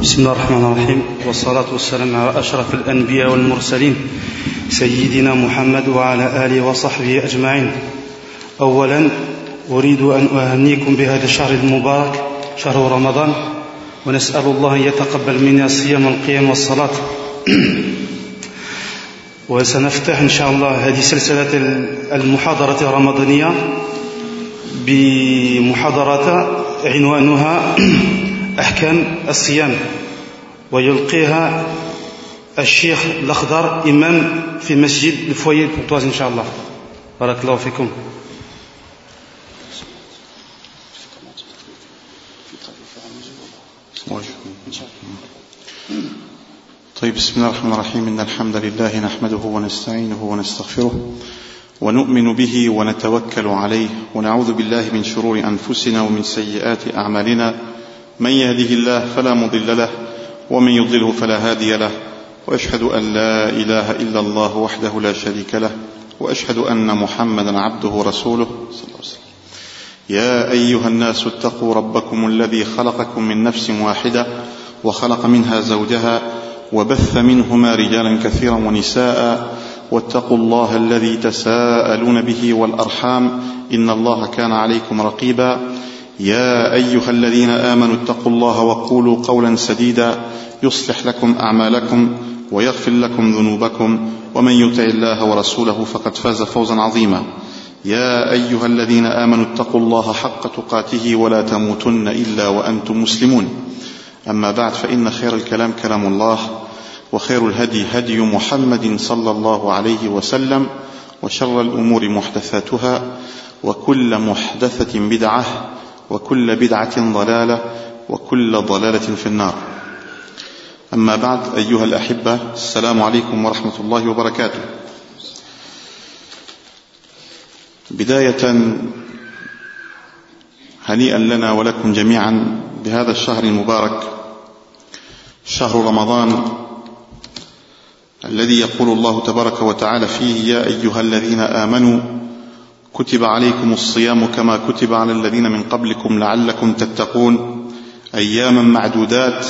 بسم الله الرحمن الرحيم والصلاة والسلام على أشرف الأنبياء والمرسلين سيدنا محمد وعلى آله وصحبه أجمعين. أولا أريد أن أهنيكم بهذا الشهر المبارك شهر رمضان ونسأل الله أن يتقبل منا الصيام والقيام والصلاة. وسنفتح إن شاء الله هذه سلسلة المحاضرة الرمضانية بمحاضرة عنوانها أحكام الصيام ويلقيها الشيخ الأخضر إمام في مسجد الفوية البورتواز إن شاء الله بارك الله فيكم. طيب بسم الله الرحمن الرحيم. إن الحمد لله نحمده ونستعينه ونستغفره ونؤمن به ونتوكل عليه ونعوذ بالله من شرور أنفسنا ومن سيئات أعمالنا. من يهده الله فلا مضل له ومن يضلله فلا هادي له وأشهد أن لا إله إلا الله وحده لا شريك له وأشهد أن محمدا عبده ورسوله. صلى الله عليه وسلم يا أيها الناس اتقوا ربكم الذي خلقكم من نفس واحدة وخلق منها زوجها وبث منهما رجالا كثيرا ونساء واتقوا الله الذي تساءلون به والأرحام إن الله كان عليكم رقيبا. يا أيها الذين آمنوا اتقوا الله وقولوا قولا سديدا يصلح لكم أعمالكم ويغفر لكم ذنوبكم ومن يطع الله ورسوله فقد فاز فوزا عظيما. يا أيها الذين آمنوا اتقوا الله حق تقاته ولا تموتن إلا وأنتم مسلمون. أما بعد فإن خير الكلام كلام الله وخير الهدي هدي محمد صلى الله عليه وسلم وشر الأمور محدثاتها وكل محدثة بدعة وكل بدعة ضلالة وكل ضلالة في النار. أما بعد أيها الأحبة السلام عليكم ورحمة الله وبركاته. بداية هنيئا لنا ولكم جميعا بهذا الشهر المبارك شهر رمضان الذي يقول الله تبارك وتعالى فيه يا أيها الذين آمنوا كتب عليكم الصيام كما كتب على الذين من قبلكم لعلكم تتقون. أياما معدودات.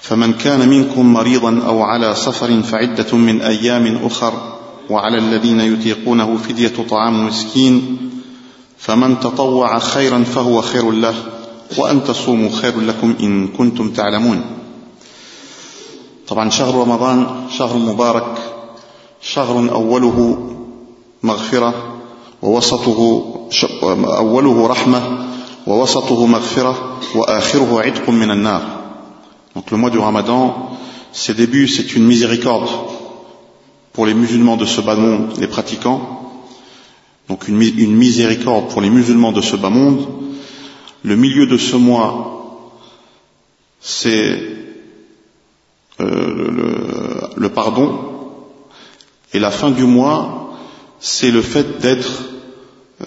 فمن كان منكم مريضا أو على سفر فعدة من أيام أخر وعلى الذين يطيقونه فدية طعام مسكين. فمن تطوع خيرا فهو خير له وأن تصوموا خير لكم إن كنتم تعلمون. طبعا شهر رمضان شهر مبارك. شهر أوله مغفرة. ووسطه أوله رحمة ووسطه مغفرة وآخره عتق من النار Donc le mois du Ramadan, ses débuts, c'est une miséricorde pour les musulmans de ce bas monde, les pratiquants. Donc une, une miséricorde pour les musulmans de ce bas monde. Le milieu de ce mois, c'est euh, le, le pardon. Et la fin du mois, c'est le fait d'être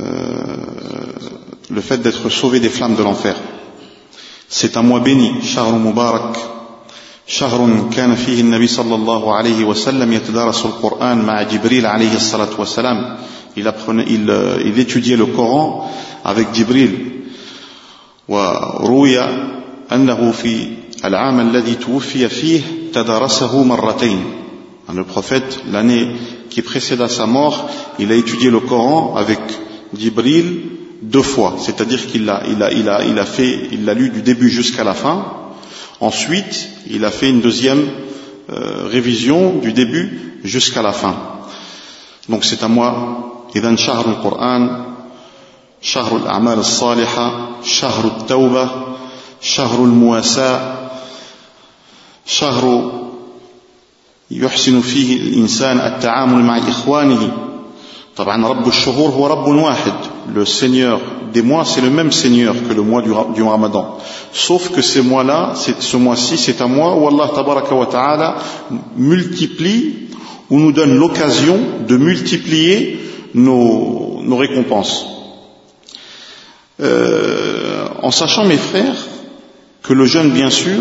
euh, le fait d'être sauvé des flammes de l'enfer. C'est un mois béni, شهر مبارك شهر كان فيه النبي صلى الله عليه وسلم يتدارس القرآن مع جبريل عليه الصلاة والسلام il, apprenait, il, il étudiait le Coran avec Jibril وروي أنه في العام الذي توفي فيه تدارسه مرتين le prophète l'année qui précéda sa mort, il a étudié le Coran avec Jibril deux fois, c'est-à-dire qu'il l'a, il a, il a, il a fait, il l'a lu du début jusqu'à la fin. Ensuite, il a fait une deuxième euh, révision du début jusqu'à la fin. Donc c'est à moi, إذا شهر القرآن شهر الأعمال الصالحة شهر التوبة شهر المواساة شهر يحسن فيه الإنسان التعامل مع إخوانه طبعا رب الشهور هو رب واحد le Seigneur des mois c'est le même Seigneur que le mois du, du Ramadan sauf que ces mois-là ce mois-ci c'est un mois où Allah tabaraka wa ta'ala multiplie ou nous donne l'occasion de multiplier nos, nos récompenses euh, en sachant mes frères que le jeûne bien sûr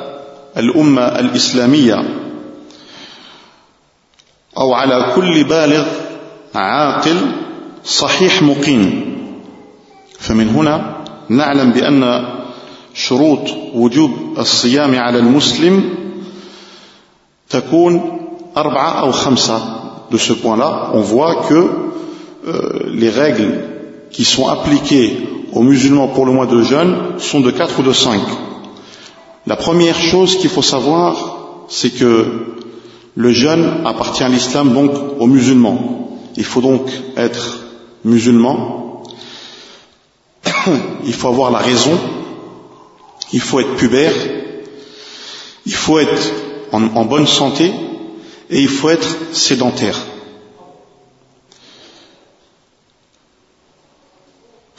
الأمة الإسلامية أو على كل بالغ عاقل صحيح مقيم فمن هنا نعلم بأن شروط وجوب الصيام على المسلم تكون أربعة أو خمسة de ce point-là, on voit que euh, les règles qui sont appliquées aux musulmans pour le mois de jeûne sont de quatre ou de cinq. La première chose qu'il faut savoir, c'est que le jeûne appartient à l'islam donc aux musulmans. Il faut donc être musulman. Il faut avoir la raison. Il faut être pubère. Il faut être en, en bonne santé. Et il faut être sédentaire.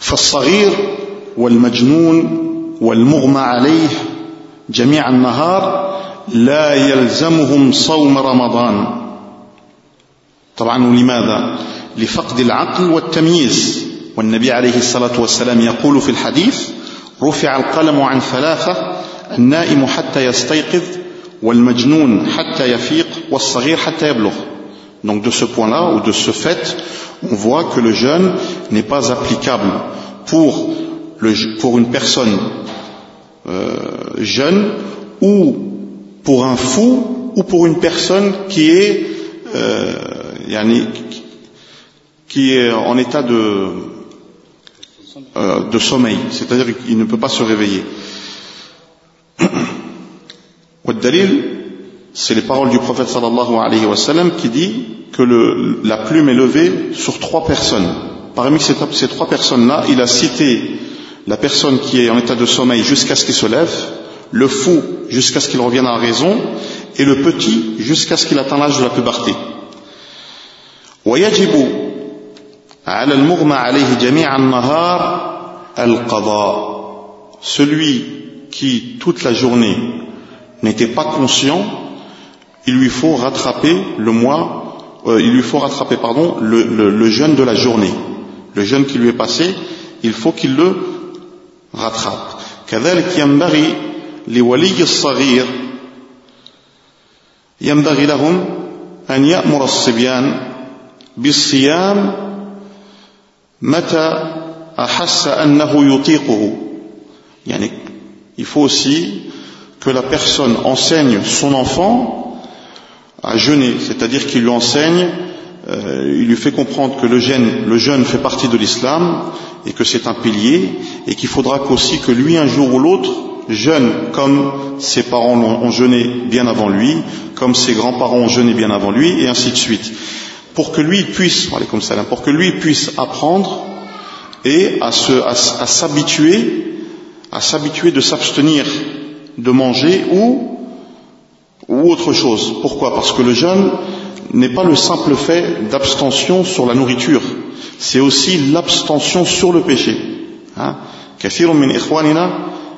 فالصغير والمجنون والمغمى عليه جميع النهار لا يلزمهم صوم رمضان. طبعا ولماذا لفقد العقل والتمييز. والنبي عليه الصلاة والسلام يقول في الحديث رفع القلم عن ثلاثة النائم حتى يستيقظ والمجنون حتى يفيق والصغير حتى يبلغ. Donc de ce point-là ou de ce fait, on voit que le jeûne n'est pas applicable pour, le, pour une personne euh, jeune ou pour un fou ou pour une personne qui est, euh, qui est en état de, euh, de sommeil, c'est-à-dire qu'il ne peut pas se réveiller. c'est les paroles du prophète sallallahu alayhi wa sallam qui dit que la plume est levée sur trois personnes. Parmi ces trois personnes-là, il a cité la personne qui est en état de sommeil jusqu'à ce qu'il se lève, le fou jusqu'à ce qu'il revienne à la raison, et le petit jusqu'à ce qu'il atteigne l'âge de la puberté. ويجب على المغمى عليه جميع النهار القضاء celui qui toute la journée n'était pas conscient il lui faut rattraper le mois euh, il lui faut rattraper pardon le, le, le jeûne de la journée le jeûne qui lui est passé il faut qu'il le rattrape كذلك ينبغي لولي الصغير ينبغي لهم أن يأمر الصبيان بالصيام متى أحس أنه يطيقه يعني il faut aussi que la personne enseigne son enfant à jeûner, c'est-à-dire qu'il lui enseigne, euh, il lui fait comprendre que le jeûne, le jeûne fait partie de l'islam et que c'est un pilier et qu'il faudra qu'aussi que lui un jour ou l'autre jeûne comme ses parents ont jeûné bien avant lui, comme ses grands-parents ont jeûné bien avant lui, et ainsi de suite. Pour que lui puisse, pour que lui puisse apprendre et à s'habituer, à s'habituer de s'abstenir de manger ou, ou autre chose. Pourquoi? Parce que le jeûne n'est pas le simple fait d'abstention sur la nourriture, c'est aussi l'abstention sur le péché. Hein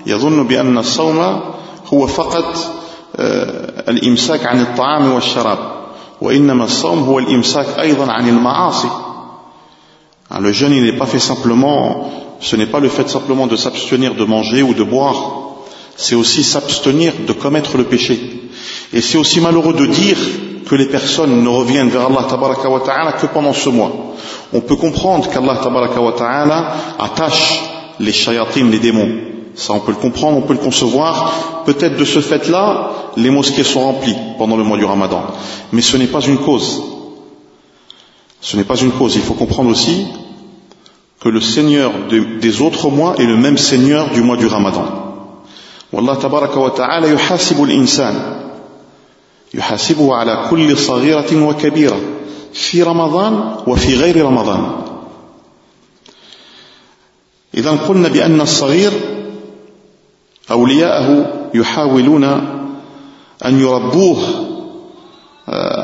يظن بأن الصوم هو فقط الإمساك عن الطعام والشراب وإنما الصوم هو الإمساك أيضا عن المعاصي Le jeûne, il n'est pas fait simplement, ce n'est pas le fait simplement de s'abstenir de manger ou de boire, c'est aussi s'abstenir de commettre le péché. Et c'est aussi malheureux de dire que les personnes ne reviennent vers Allah tabaraka ta'ala que pendant ce mois. On peut comprendre qu'Allah tabaraka wa ta'ala attache les shayatim, les démons. Ça, on peut le comprendre, on peut le concevoir. Peut-être de ce fait-là, les mosquées sont remplies pendant le mois du ramadan. Mais ce n'est pas une cause. Ce n'est pas une cause. Il faut comprendre aussi que le Seigneur des autres mois est le même Seigneur du mois du ramadan. Wallah tabaraka wa ta'ala yuhasibu l'insan. يحاسبه على كل صغيرة وكبيرة في رمضان وفي غير رمضان. إذا قلنا بأن الصغير أولياءه يحاولون أن يربوه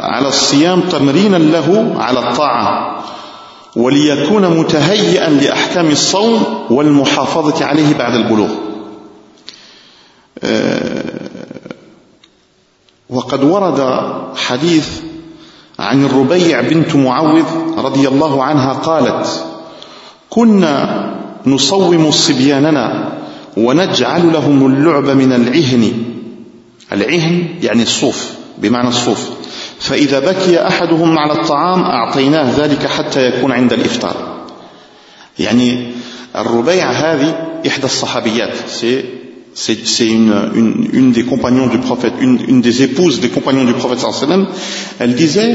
على الصيام تمرينا له على الطاعة وليكون متهيئا لأحكام الصوم والمحافظة عليه بعد البلوغ. وقد ورد حديث عن الربيع بنت معوذ رضي الله عنها قالت كنا نصوم صبياننا ونجعل لهم اللعب من العهن. العهن يعني الصوف بمعنى الصوف. فإذا بكي أحدهم على الطعام أعطيناه ذلك حتى يكون عند الإفطار. يعني الربيع هذه إحدى الصحابيات c'est une, des compagnons du prophète, une, des épouses des compagnons du prophète sallam, elle disait,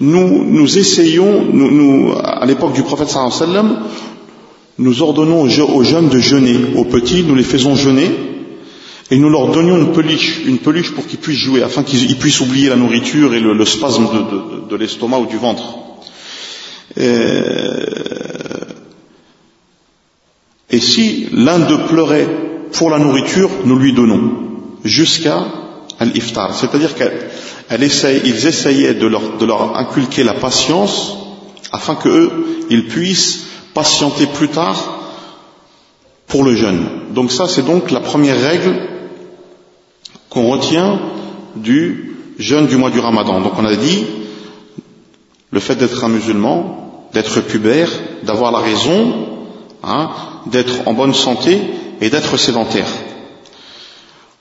nous, nous essayons, nous, nous, à l'époque du prophète sallam, nous ordonnons aux jeunes de jeûner, aux petits, nous les faisons jeûner, et nous leur donnions une peluche, une peluche pour qu'ils puissent jouer, afin qu'ils puissent oublier la nourriture et le, spasme de, l'estomac ou du ventre. Et, et si l'un d'eux pleurait pour la nourriture, nous lui donnons jusqu'à l'iftar. C'est-à-dire qu'ils essayaient de leur, inculquer la patience afin qu'eux, ils puissent patienter plus tard pour le jeûne. Donc ça, c'est donc la première règle qu'on retient du jeûne du mois du ramadan. Donc on a dit, le fait d'être un musulman, d'être pubère, d'avoir la raison, hein, d'être en bonne santé, et d'être sédentaire.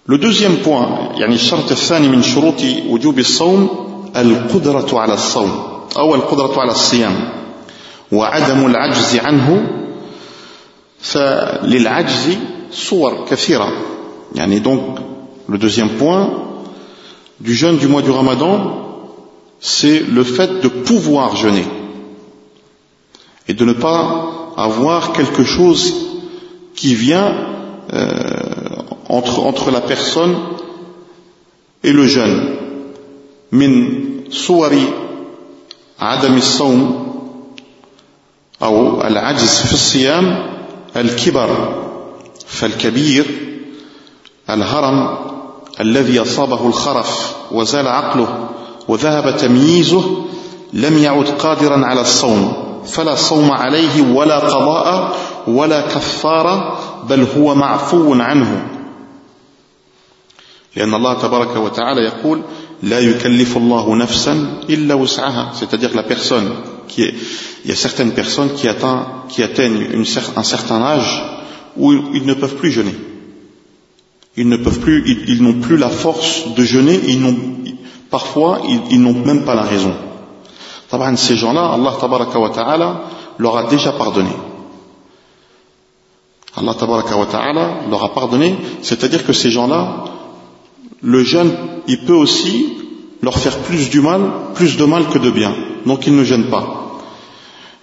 Le deuxième point, يعني الشرط الثاني من شروط وجوب الصوم القدرة على الصوم أو القدرة على الصيام وعدم العجز عنه فللعجز صور كثيرة يعني donc le deuxième point du jeûne du mois du Ramadan c'est le fait de pouvoir jeûner et de ne pas avoir quelque chose qui vient euh, entre, entre la personne et le jeûne. من صور عدم الصوم أو العجز في الصيام الكبر فالكبير الهرم الذي أصابه الخرف وزال عقله وذهب تمييزه لم يعد قادرا على الصوم فلا صوم عليه ولا قضاء ولا كفارة بل هو معفو عنه لأن الله تبارك وتعالى يقول لا يكلف الله نفسا إلا وسعها c'est-à-dire que la personne qui est il y a certaines personnes qui, atteint, qui atteignent une, un certain âge où ils ne peuvent plus jeûner ils ne peuvent plus ils, ils n'ont plus la force de jeûner ils n'ont parfois ils, ils n'ont même pas la raison طبعا ces gens-là Allah tabaraka wa ta'ala leur a déjà pardonné Allah ta'ala leur a pardonné, c'est-à-dire que ces gens-là, le jeûne, il peut aussi leur faire plus du mal, plus de mal que de bien. Donc ils ne gênent pas.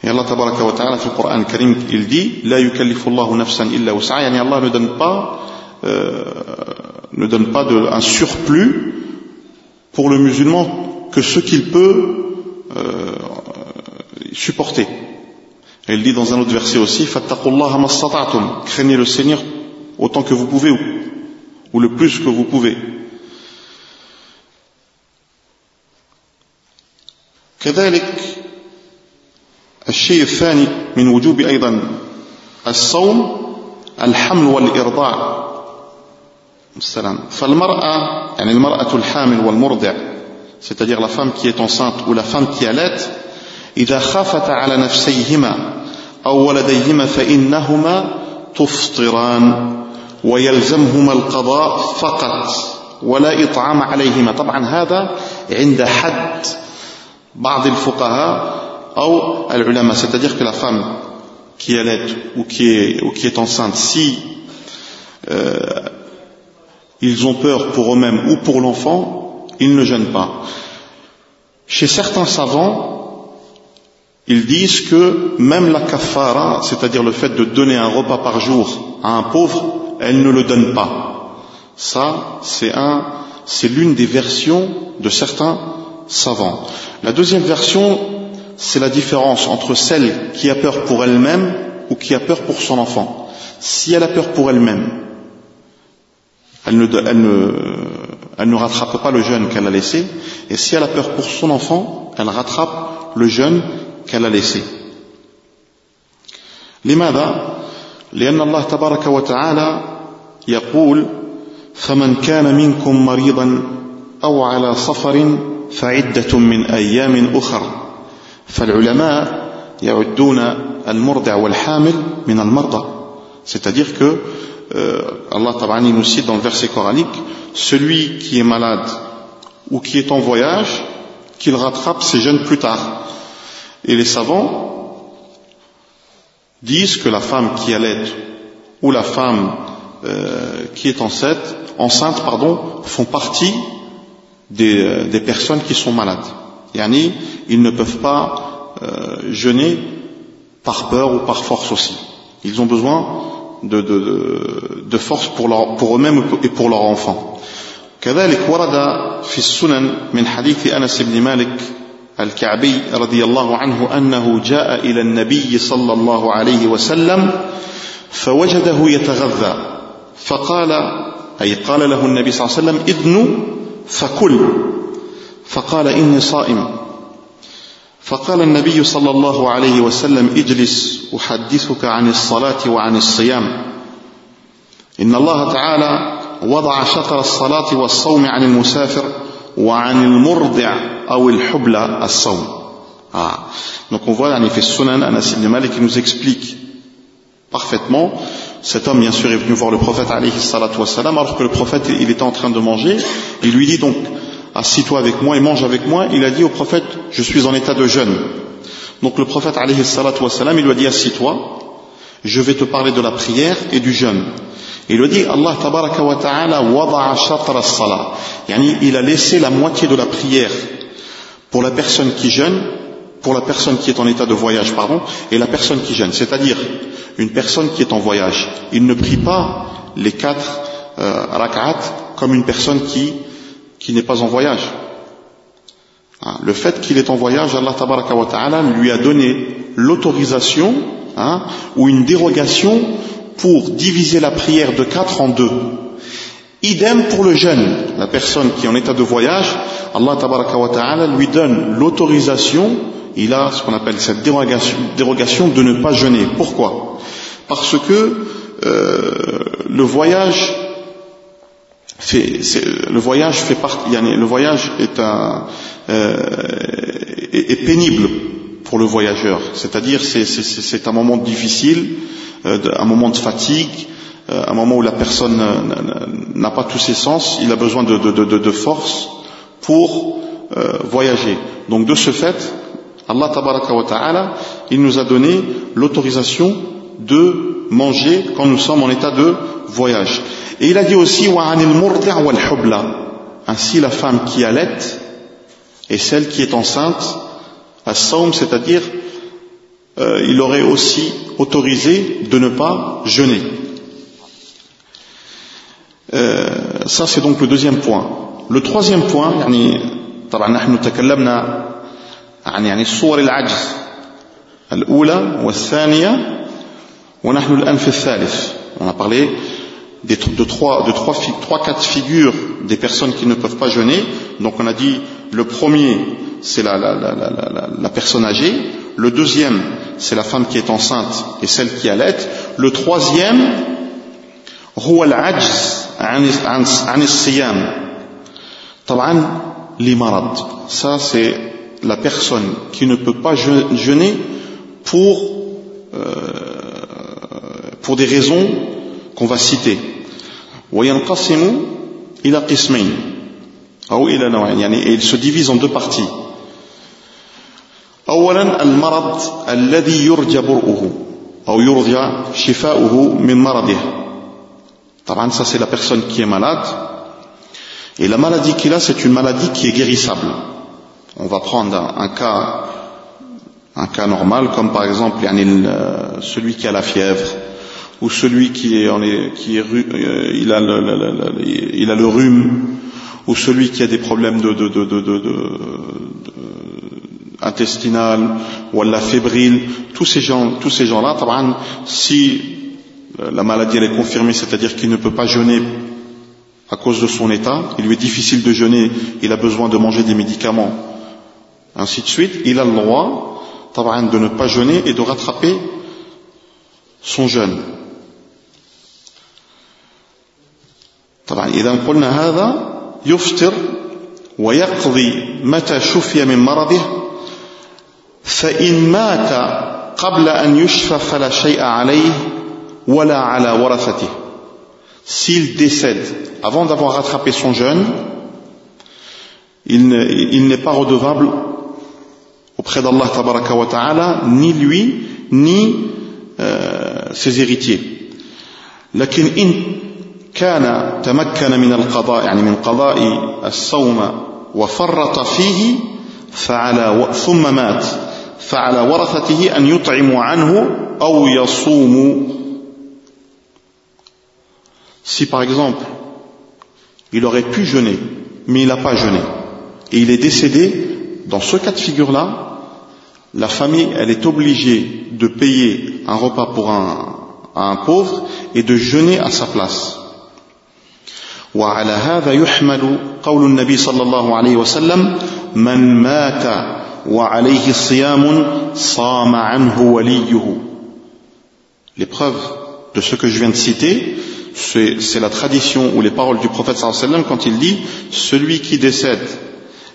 Et Allah tabaraka wa ta'ala, dans le Coran Karim, il dit, La yukallifullahu nafsan illa wus'a, yani Allah ne donne pas, euh, ne donne pas un surplus pour le musulman que ce qu'il peut euh, supporter. Elle dit dans un autre verset aussi, craignez le Seigneur autant que vous pouvez ou, le plus que vous pouvez. كذلك الشيء الثاني من وجوب أيضا الصوم الحمل والإرضاع السلام فالمرأة يعني المرأة الحامل والمرضع c'est-à-dire la femme qui est enceinte ou la femme qui allait إذا خافت على نفسيهما أو ولديهما فإنهما تفطران ويلزمهما القضاء فقط ولا إطعام عليهما طبعا هذا عند حد بعض الفقهاء أو العلماء c'est-à-dire que la femme qui allait ou qui est, ou qui est enceinte si euh, ils ont peur pour eux-mêmes ou pour l'enfant ils ne gênent pas chez certains savants ils disent que même la kafara, c'est-à-dire le fait de donner un repas par jour à un pauvre, elle ne le donne pas. Ça, c'est un, c'est l'une des versions de certains savants. La deuxième version, c'est la différence entre celle qui a peur pour elle-même ou qui a peur pour son enfant. Si elle a peur pour elle-même, elle ne, elle, ne, elle ne rattrape pas le jeûne qu'elle a laissé, et si elle a peur pour son enfant, elle rattrape le jeûne a laissé. لماذا؟ لأن الله تبارك وتعالى يقول فمن كان منكم مريضا أو على سفر فعدة من أيام أخر فالعلماء يعدون المرضع والحامل من المرضى c'est-à-dire que euh, Allah Tabarani nous cite dans le verset coranique celui qui est malade ou qui est en voyage qu'il rattrape ses jeunes plus tard et les savants disent que la femme qui allait ou la femme euh, qui est enceinte, enceinte pardon, font partie des, euh, des personnes qui sont malades. Yani, ils ne peuvent pas euh, jeûner par peur ou par force aussi. Ils ont besoin de, de, de, de force pour, leur, pour eux-mêmes et pour leurs enfants. كذلك ورد في السنن من حديث انس بن مالك الكعبي رضي الله عنه أنه جاء إلى النبي صلى الله عليه وسلم فوجده يتغذى فقال أي قال له النبي صلى الله عليه وسلم اذن فكل. فقال إني صائم. فقال النبي صلى الله عليه وسلم اجلس أحدثك عن الصلاة وعن الصيام. إن الله تعالى وضع شطر الصلاة والصوم عن المسافر وعن المرضع او الحبلى الصوم ah. donc on voit en effet Sunan Anas ibn Malik qui nous explique parfaitement cet homme bien sûr est venu voir le prophète alayhi salatu wassalam alors que le prophète il était en train de manger il lui dit donc assis-toi avec moi et mange avec moi. Il a dit au prophète, je suis en état de jeûne. Donc le prophète, alayhi salatu wassalam, il lui a dit, assis-toi, je vais te parler de la prière et du jeûne. Il a dit, Allah tabaraka wa ta'ala wada'a shatra. Yani, il a laissé la moitié de la prière pour la personne qui jeûne, pour la personne qui est en état de voyage, pardon, et la personne qui jeûne. C'est-à-dire, une personne qui est en voyage. Il ne prie pas les quatre euh, rak'at comme une personne qui qui n'est pas en voyage. Hein, le fait qu'il est en voyage, Allah wa ta'ala lui a donné l'autorisation hein, ou une dérogation pour diviser la prière de quatre en deux. Idem pour le jeune, la personne qui est en état de voyage, Allah ta'ala lui donne l'autorisation, il a ce qu'on appelle cette dérogation, de ne pas jeûner. Pourquoi? Parce que euh, le voyage fait, le voyage partie, le voyage est, euh, pénible pour le voyageur. C'est-à-dire, c'est un moment difficile, euh, un moment de fatigue, euh, un moment où la personne n'a pas tous ses sens, il a besoin de, force pour euh, voyager. Donc, de ce fait, Allah wa ta'ala, il nous a donné l'autorisation de manger quand nous sommes en état de voyage. Et il a dit aussi ainsi la femme qui allait et celle qui est enceinte, à saum, c'est-à-dire euh, il aurait aussi autorisé de ne pas jeûner. Euh, ça c'est donc le deuxième point. Le troisième point, يعني طبعا نحن تكلمنا عن يعني صور العجز الأولى والثانية ونحن الآن في الثالث. On a parlé de trois, de trois, trois cas de figure des personnes qui ne peuvent pas jeûner. Donc on a dit le premier c'est la, personne âgée. Le deuxième, c'est la femme qui est enceinte et celle qui allait. Le troisième, ça c'est la personne qui ne peut pas jeûner pour, euh, pour des raisons qu'on va citer. Et il se divise en deux parties. أولا المرض الذي يرجى برؤه أو يرجى شفاؤه من مرضه طبعا ça c'est la personne qui est malade et la maladie qu'il a c'est une maladie qui est guérissable on va prendre un, un cas un cas normal comme par exemple يعني celui qui a la fièvre ou celui qui est, en est, qui est euh, il, a le, le, le, il a le rhume, ou celui qui a des problèmes de, de, de, de, de, de intestinal ou la fébrile, tous ces gens, tous ces gens-là, si euh, la maladie elle est confirmée, c'est-à-dire qu'il ne peut pas jeûner à cause de son état, il lui est difficile de jeûner, il a besoin de manger des médicaments, ainsi de suite, il a le droit de ne pas jeûner et de rattraper son jeûne. طبعا إذا قلنا هذا يفطر ويقضي متى شفي من مرضه فإن مات قبل أن يشفى فلا شيء عليه ولا على ورثته s'il décède avant d'avoir rattrapé son jeûne il n'est pas redevable auprès d'Allah tabaraka wa ta'ala ni lui ni euh, ses héritiers لكن إن كان تمكن من القضاء يعني من قضاء الصوم وفرط فيه فعلى ثم مات فعلى ورثته أن يطعموا عنه أو يصوموا Si par exemple, il aurait pu jeûner, mais il n'a pas jeûné, et il est décédé, dans ce cas de figure-là, la famille, elle est obligée de payer un repas pour un, un pauvre et de jeûner à sa place. وعلى هذا يحمل قول النبي صلى الله عليه وسلم من مات وعليه صيام صام عنه وليه L'épreuve de ce que je viens de citer, c'est la tradition ou les paroles du prophète sallam quand il dit celui qui décède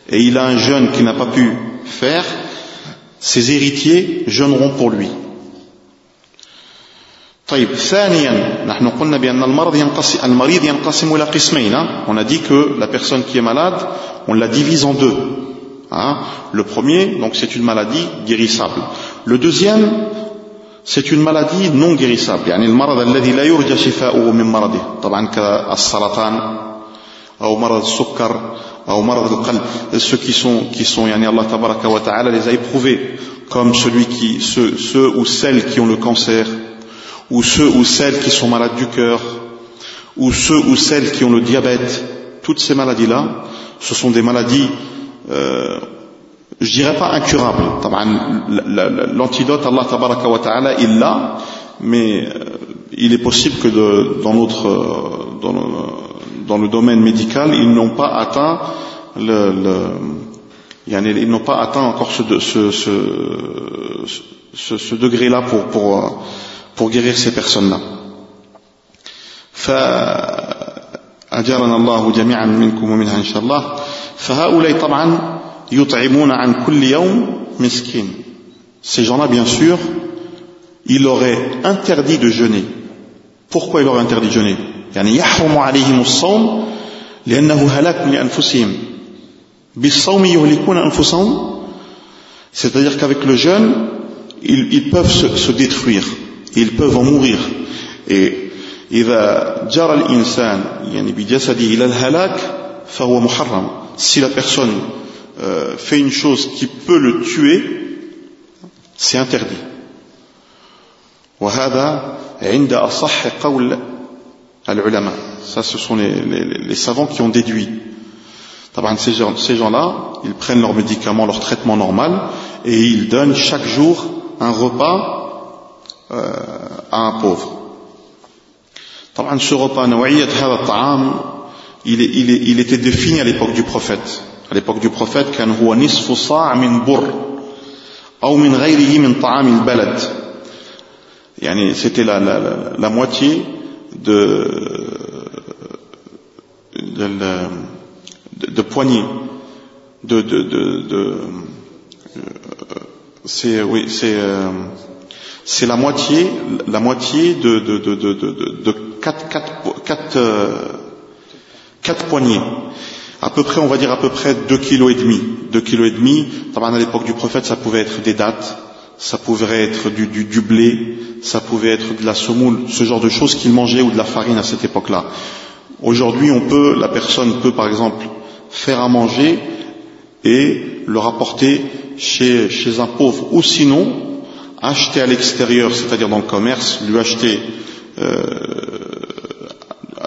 et il a un jeûne qui n'a pas pu faire, ses héritiers jeûneront pour lui. طيب ثانيا نحن قلنا بأن المرض ينقسم المريض ينقسم إلى قسمين on a dit que la personne qui est malade on la divise en deux hein. le premier donc c'est une maladie guérissable le deuxième c'est une maladie non guérissable يعني المرض الذي لا يرجى شفاؤه من مرضه طبعا كالسرطان أو مرض السكر أو مرض القلب ceux qui sont qui sont يعني Allah tabaraka wa ta'ala les a éprouvés comme celui qui ceux, ceux ou celles qui ont le cancer ou ceux ou celles qui sont malades du cœur, ou ceux ou celles qui ont le diabète, toutes ces maladies-là, ce sont des maladies, euh, je dirais pas incurables. L'antidote, Allah tabaraka wa ta'ala, il l'a, mais euh, il est possible que dans notre, euh, dans le, domaine médical, ils n'ont pas atteint le, ils n'ont pas atteint encore ce, degré-là pour, euh, pour guérir ces personnes-là. فأجرنا الله جميعا منكم ومنها إن شاء الله فهؤلاء طبعا يطعمون عن كل يوم مسكين Ces gens-là, bien sûr, il aurait interdit de jeûner. Pourquoi il aurait interdit de jeûner يعني يحرم عليهم الصوم لأنه هلاك لأنفسهم بالصوم يهلكون أنفسهم C'est-à-dire qu'avec le jeûne, ils, ils peuvent se, se détruire. ils peuvent en mourir. Et إذا جرى الإنسان يعني بجسده إلى الهلاك فهو محرم. Si la personne euh, fait une chose qui peut le tuer, c'est interdit. وهذا عند أصح قول العلماء. Ça, ce sont les, les, les savants qui ont déduit. Ces gens, ces gens-là, ils prennent leurs médicaments, leur traitement normal, et ils donnent chaque jour un repas euh, à un pauvre. il, était défini à l'époque du prophète. À l'époque du prophète, c'était la, la, moitié de, de, de poignée euh, c'est oui c'est euh, c'est la moitié la moitié de de, euh, quatre poignées. À peu près, on va dire à peu près deux kilos et demi. Deux kilos et demi. À l'époque du prophète, ça pouvait être des dattes, ça pouvait être du, blé, ça pouvait être de la semoule, ce genre de choses qu'il mangeait ou de la farine à cette époque-là. Aujourd'hui, on peut, la personne peut par exemple faire à manger et le rapporter chez, chez un pauvre. Ou sinon, acheter à l'extérieur, c'est-à-dire dans le commerce, lui acheter, euh,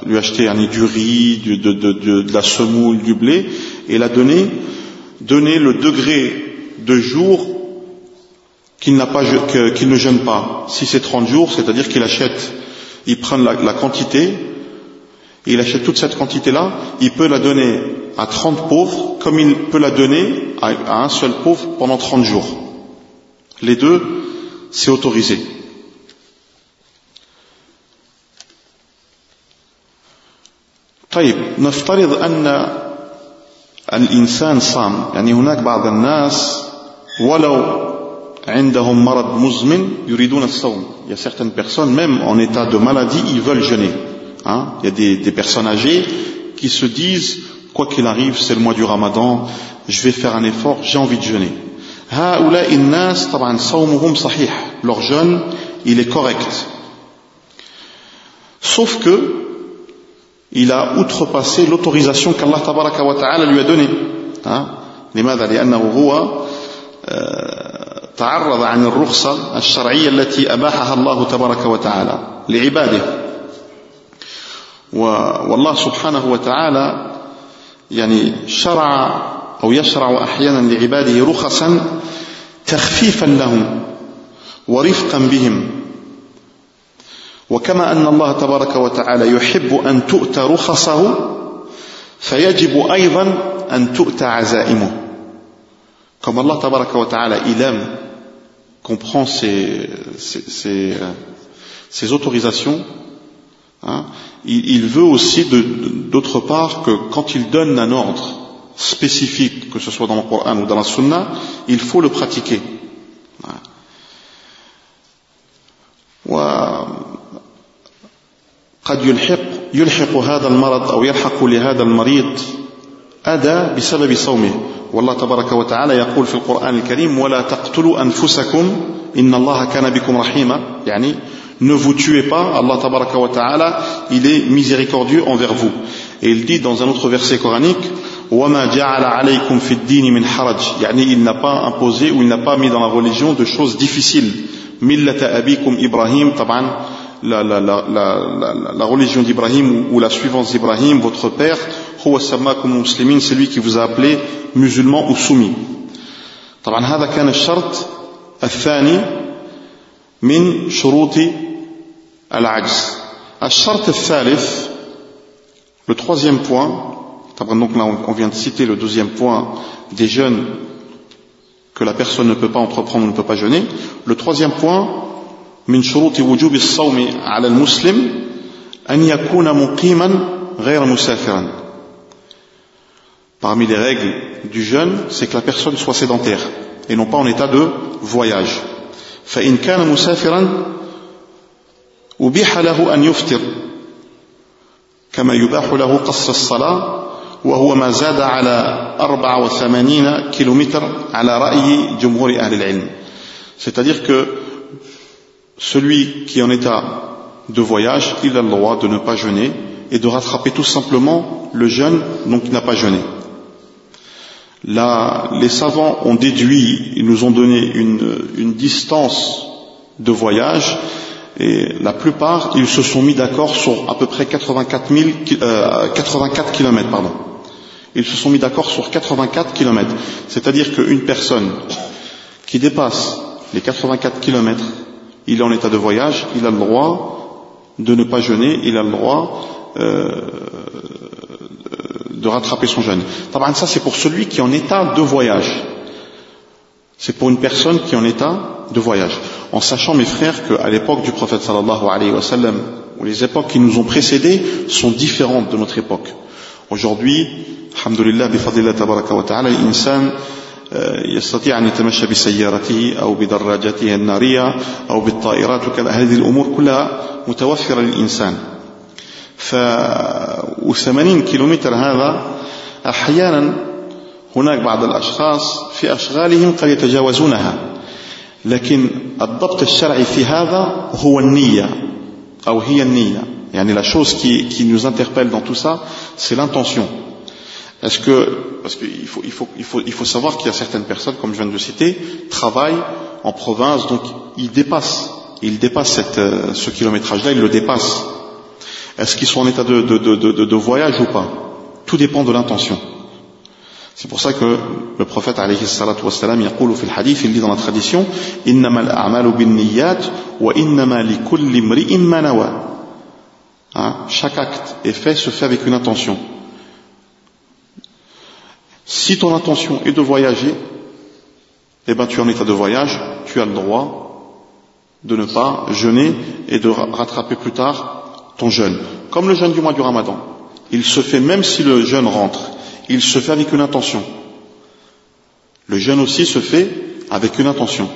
lui acheter un, du riz, de, la semoule, du blé, et la donner, donner le degré de jour qu'il ne jeûne pas. Si c'est 30 jours, c'est-à-dire qu'il achète, il prend la, quantité, il achète toute cette quantité-là, il peut la donner à 30 pauvres, comme il peut la donner à, à un seul pauvre pendant 30 jours. Les deux c'est autorisé. طيب نفترض أن الإنسان صام يعني هناك بعض الناس ولو عندهم مرض مزمن يريدون الصوم il y a certaines personnes même en état de maladie ils veulent jeûner hein? il y a des, des personnes âgées qui se disent quoi qu'il arrive c'est le mois du ramadan je vais faire un effort j'ai envie de jeûner هؤلاء الناس طبعا صومهم صحيح leur jeûne il est correct sauf que il a outrepassé l'autorisation qu'Allah tabaraka wa ta'ala lui a donnée. لماذا؟ لأنه هو تعرض عن الرخصة الشرعية التي أباحها الله تبارك وتعالى لعباده. والله سبحانه وتعالى يعني شرع أو يشرع أحيانا لعباده رخصا تخفيفا لهم ورفقا بهم. وكما أن الله تبارك وتعالى يحب أن تؤتى رخصه فيجب أيضا أن تؤتى عزائمه Comme Allah tabaraka wa ta'ala, il aime qu'on prend ses, ses, ses, ses autorisations, hein, il, il, veut aussi d'autre part que quand il donne un ordre spécifique, que ce soit dans le Coran ou dans la Sunna, il faut le pratiquer. قد يلحق يلحق هذا المرض أو يلحق لهذا المريض أذى بسبب صومه. والله تبارك وتعالى يقول في القرآن الكريم ولا تقتلوا أنفسكم إن الله كان بكم رحيما. يعني ne vous tuez pas. Allah tabaraka wa ta'ala il est miséricordieux envers vous. Et il dit dans un autre verset coranique وما جعل عليكم في الدين من حرج. يعني il n'a pas imposé ou il n'a pas mis dans la religion de choses difficiles. ملة أبيكم إبراهيم. طبعا la, la, la, la religion d'Ibrahim ou, la suivance d'Ibrahim, votre père, c'est lui qui vous a appelé musulman ou soumis. طبعا هذا كان الشرط الثاني من شروط العجز الشرط الثالث le troisième point donc là on vient de citer le deuxième point des jeûnes que la personne ne peut pas entreprendre ou ne peut pas jeûner le troisième point من شروط وجوب الصوم على المسلم أن يكون مقيما غير مسافرا Parmi les règles du jeûne, c'est que la personne soit sédentaire et non pas en état de voyage. فإن كان مسافرا أبيح له أن يفطر كما يباح له قصر الصلاة وهو ما زاد على 84 كيلومتر على رأي جمهور أهل العلم. C'est-à-dire que celui qui est en état de voyage, il a le droit de ne pas jeûner et de rattraper tout simplement le jeûne dont il n'a pas jeûné. Là, les savants ont déduit, ils nous ont donné une, une distance de voyage et la plupart, ils se sont mis d'accord sur à peu près 84, 000, euh, 84 km. Pardon. Ils se sont mis d'accord sur 84 km. C'est-à-dire qu'une personne qui dépasse les 84 km il est en état de voyage, il a le droit de ne pas jeûner, il a le droit euh, de rattraper son jeûne. Ça, c'est pour celui qui est en état de voyage. C'est pour une personne qui est en état de voyage. En sachant, mes frères, qu'à l'époque du prophète sallallahu alayhi wa sallam, ou les époques qui nous ont précédés sont différentes de notre époque. Aujourd'hui, يستطيع أن يتمشى بسيارته أو بدراجته النارية أو بالطائرات وكذا. هذه الأمور كلها متوفرة للإنسان. ف و80 كيلومتر هذا أحيانا هناك بعض الأشخاص في أشغالهم قد يتجاوزونها لكن الضبط الشرعي في هذا هو النية أو هي النية. يعني la chose qui, qui nous interpelle dans tout ça c'est l'intention. Est-ce que, parce qu'il faut, il faut, il faut, il faut savoir qu'il y a certaines personnes, comme je viens de le citer, travaillent en province, donc ils dépassent, ils dépassent cette, euh, ce kilométrage-là, ils le dépassent. Est-ce qu'ils sont en état de, de, de, de, voyage ou pas Tout dépend de l'intention. C'est pour ça que le prophète alayhi salatu wassalam يقول في الحديث il dit dans la tradition إنما الأعمال بالنيات وإنما لكل امرئ ما نوى hein? Chaque acte est fait, se fait avec une intention. Si ton intention est de voyager, eh ben tu es en état de voyage, tu as le droit de ne pas jeûner et de rattraper plus tard ton jeûne. Comme le jeûne du mois du Ramadan. il se fait même si le jeûne rentre, il se fait avec une intention. Le jeûne aussi se fait avec une intention.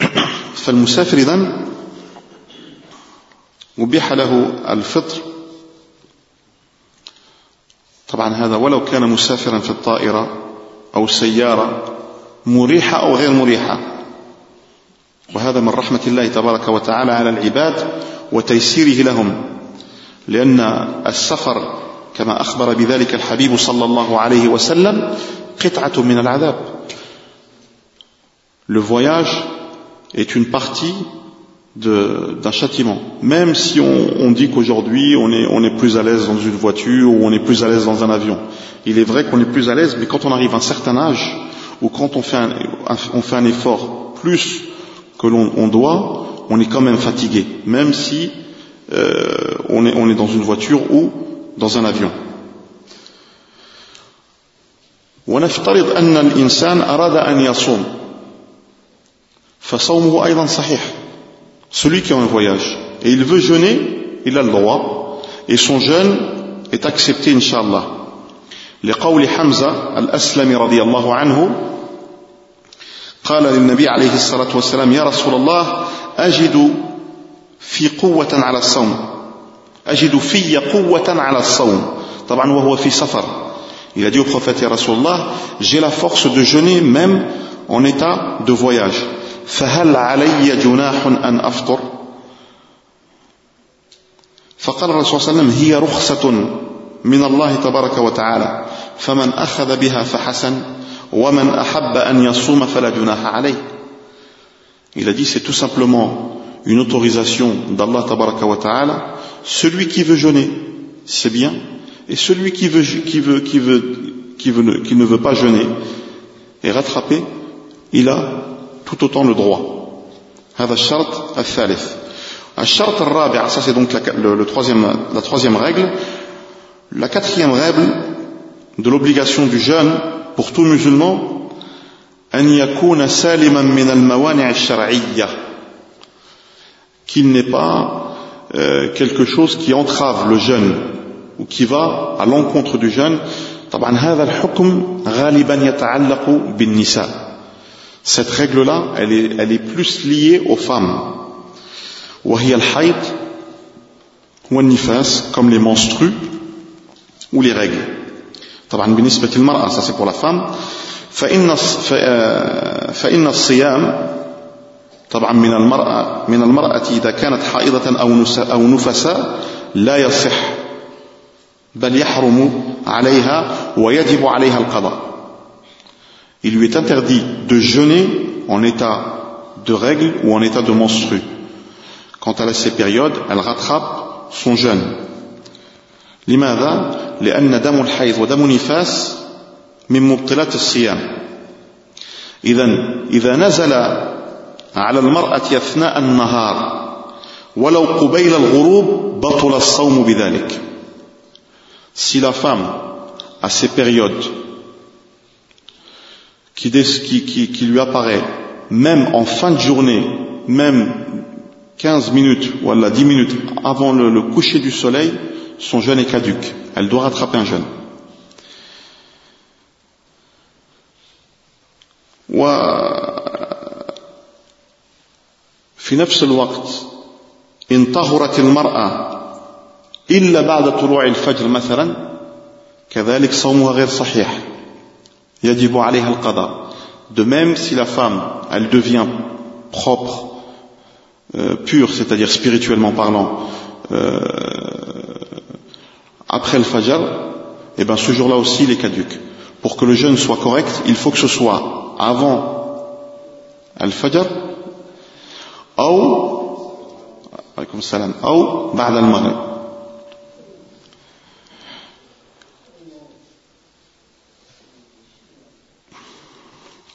فالمسافر إذن أبيح له الفطر طبعا هذا ولو كان مسافرا في الطائرة أو سيارة مريحة أو غير مريحة. وهذا من رحمة الله تبارك وتعالى على العباد وتيسيره لهم لأن السفر كما أخبر بذلك الحبيب صلى الله عليه وسلم قطعة من العذاب. Le voyage est une partie d'un châtiment. Même si on, on dit qu'aujourd'hui on est, on est plus à l'aise dans une voiture ou on est plus à l'aise dans un avion. Il est vrai qu'on est plus à l'aise, mais quand on arrive à un certain âge, ou quand on fait un, on fait un effort plus que l'on on doit, on est quand même fatigué, même si euh, on, est, on est dans une voiture ou dans un avion. ونفترض أن الإنسان أراد أن يصوم فصومه أيضا صحيح celui qui est en voyage et il veut jeûner, il a le droit et son jeûne est accepté inshallah. لقول حمزة الأسلمي رضي الله عنه قال للنبي عليه الصلاة والسلام يا رسول الله أجد في قوة على الصوم أجد في قوة على الصوم طبعا وهو في سفر Il a dit au prophète, Ya Rasulallah, j'ai la force de jeûner même en état de voyage. فهل علي جناح أن أفطر فقال الرسول صلى الله عليه وسلم هي رخصة من الله تبارك وتعالى فمن أخذ بها فحسن ومن أحب أن يصوم فلا جناح عليه Il a dit c'est tout simplement une autorisation d'Allah tabaraka wa ta'ala. Celui qui veut jeûner, c'est bien. Et celui qui veut, qui veut, qui veut, qui veut, qui ne veut pas jeûner et rattraper, il a tout autant le droit. هذا الشرط الثالث. الشرط الرابع, ça c'est donc la, le, le troisième, la troisième règle. La quatrième règle de l'obligation du jeûne pour tout musulman, أن يكون سالما من الموانع الشرعية qu'il n'est pas euh, quelque chose qui entrave le jeûne ou qui va à l'encontre du jeûne طبعا هذا الحكم غالبا يتعلق بالنساء Cette règle-là, elle est, elle est plus liée aux femmes. وهي الحيض والنفاس comme les menstrues ou les règles. طبعا بالنسبة للمرأة ça c'est pour la femme فإن فإن الصيام طبعا من المرأة من المرأة إذا كانت حائضة أو أو نفساء لا يصح بل يحرم عليها ويجب عليها القضاء il lui est interdit de jeûner en état de règle ou en état de menstru. Quand elle a ces périodes, elle rattrape son jeûne. لماذا؟ لأن دم الحيض ودم النفاس من مبطلات الصيام. إذا إذا نزل على المرأة أثناء النهار ولو قبيل الغروب بطل الصوم بذلك. Si la femme a ces périodes qui, qui, qui, lui apparaît, même en fin de journée, même 15 minutes ou 10 minutes avant le, le coucher du soleil, son jeûne est caduque. Elle doit rattraper un jeûne. في نفس الوقت إن طهرت المرأة إلا بعد طلوع الفجر مثلا كذلك صومها غير صحيح يجب عليها القضاء de même si la femme elle devient propre euh, pure c'est-à-dire spirituellement parlant euh, après le fajr et eh ben ce jour-là aussi il est caduque pour que le jeûne soit correct il faut que ce soit avant al-fajr ou عليكم السلام أو بعد المغرب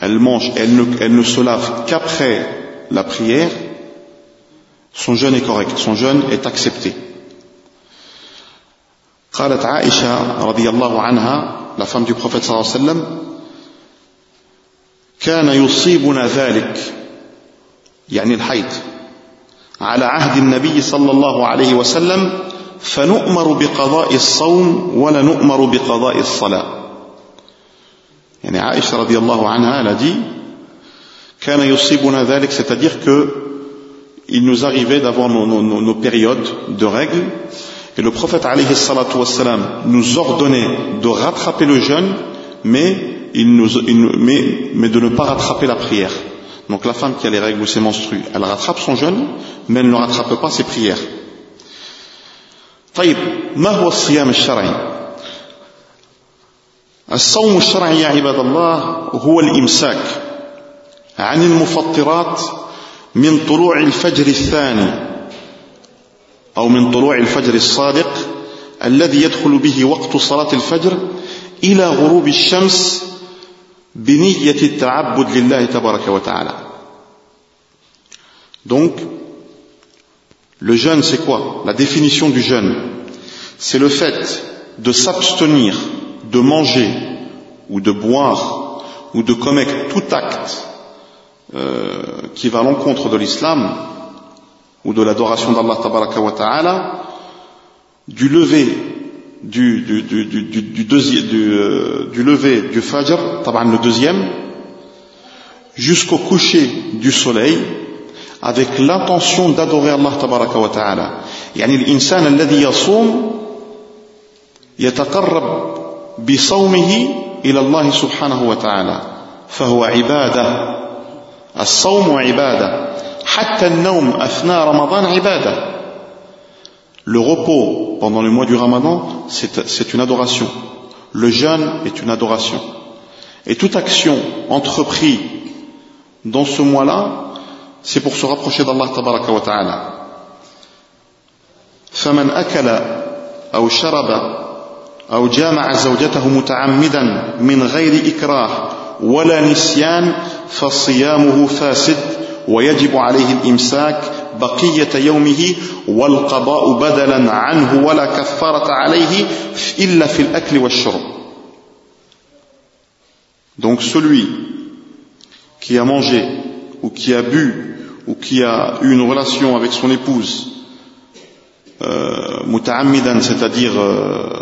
elle mange, elle ne, elle ne se lave qu'après la prière, son jeûne est correct, son jeûne est accepté. قالت عائشة رضي الله عنها la femme du prophète صلى الله عليه وسلم كان يصيبنا ذلك يعني الحيض على عهد النبي صلى الله عليه وسلم فنؤمر بقضاء الصوم ولا نؤمر بقضاء الصلاة يعني عائشة رضي الله عنها elle a dit كان يصيبنا ذلك c'est-à-dire que il nous arrivait d'avoir nos, nos, nos, périodes de règles et le prophète alayhi salatu wassalam nous ordonnait de rattraper le jeûne mais, il nous, il, mais, mais de ne pas rattraper la prière donc la femme qui a les règles ou ses menstrues elle rattrape son jeûne mais elle ne rattrape pas ses prières طيب ما هو الصيام الشرعي الصوم الشرعي يا عباد الله هو الإمساك عن المفطرات من طلوع الفجر الثاني أو من طلوع الفجر الصادق الذي يدخل به وقت صلاة الفجر إلى غروب الشمس بنية التعبد لله تبارك وتعالى. Donc Le jeûne, c'est quoi? La définition du jeûne, c'est le fait de s'abstenir de manger ou de boire ou de commettre tout acte euh, qui va à l'encontre de l'islam ou de l'adoration d'Allah tabaraka wa ta'ala du lever du, du, du, du, deuxième, euh, du, lever du fajr, le deuxième, jusqu'au coucher du soleil, avec l'intention d'adorer Allah tabaraka wa ta'ala يعني الإنسان الذي يصوم يتقرب بصومه إلى الله سبحانه وتعالى فهو عبادة الصوم عبادة حتى النوم أثناء رمضان عبادة Le repos pendant le mois du Ramadan, c'est une adoration. Le jeûne est une adoration. Et toute action entreprise dans ce mois-là c'est pour se rapprocher d'Allah tabaraka wa ta'ala. فمن أكل أو شرب أو جامع زوجته متعمدا من غير إكراه ولا نسيان فصيامه فاسد ويجب عليه الإمساك بقية يومه والقضاء بدلا عنه ولا كفارة عليه إلا في الأكل والشرب. Donc celui qui a mangé ou qui a bu ou qui a eu une relation avec son épouse, euh, c'est-à-dire euh,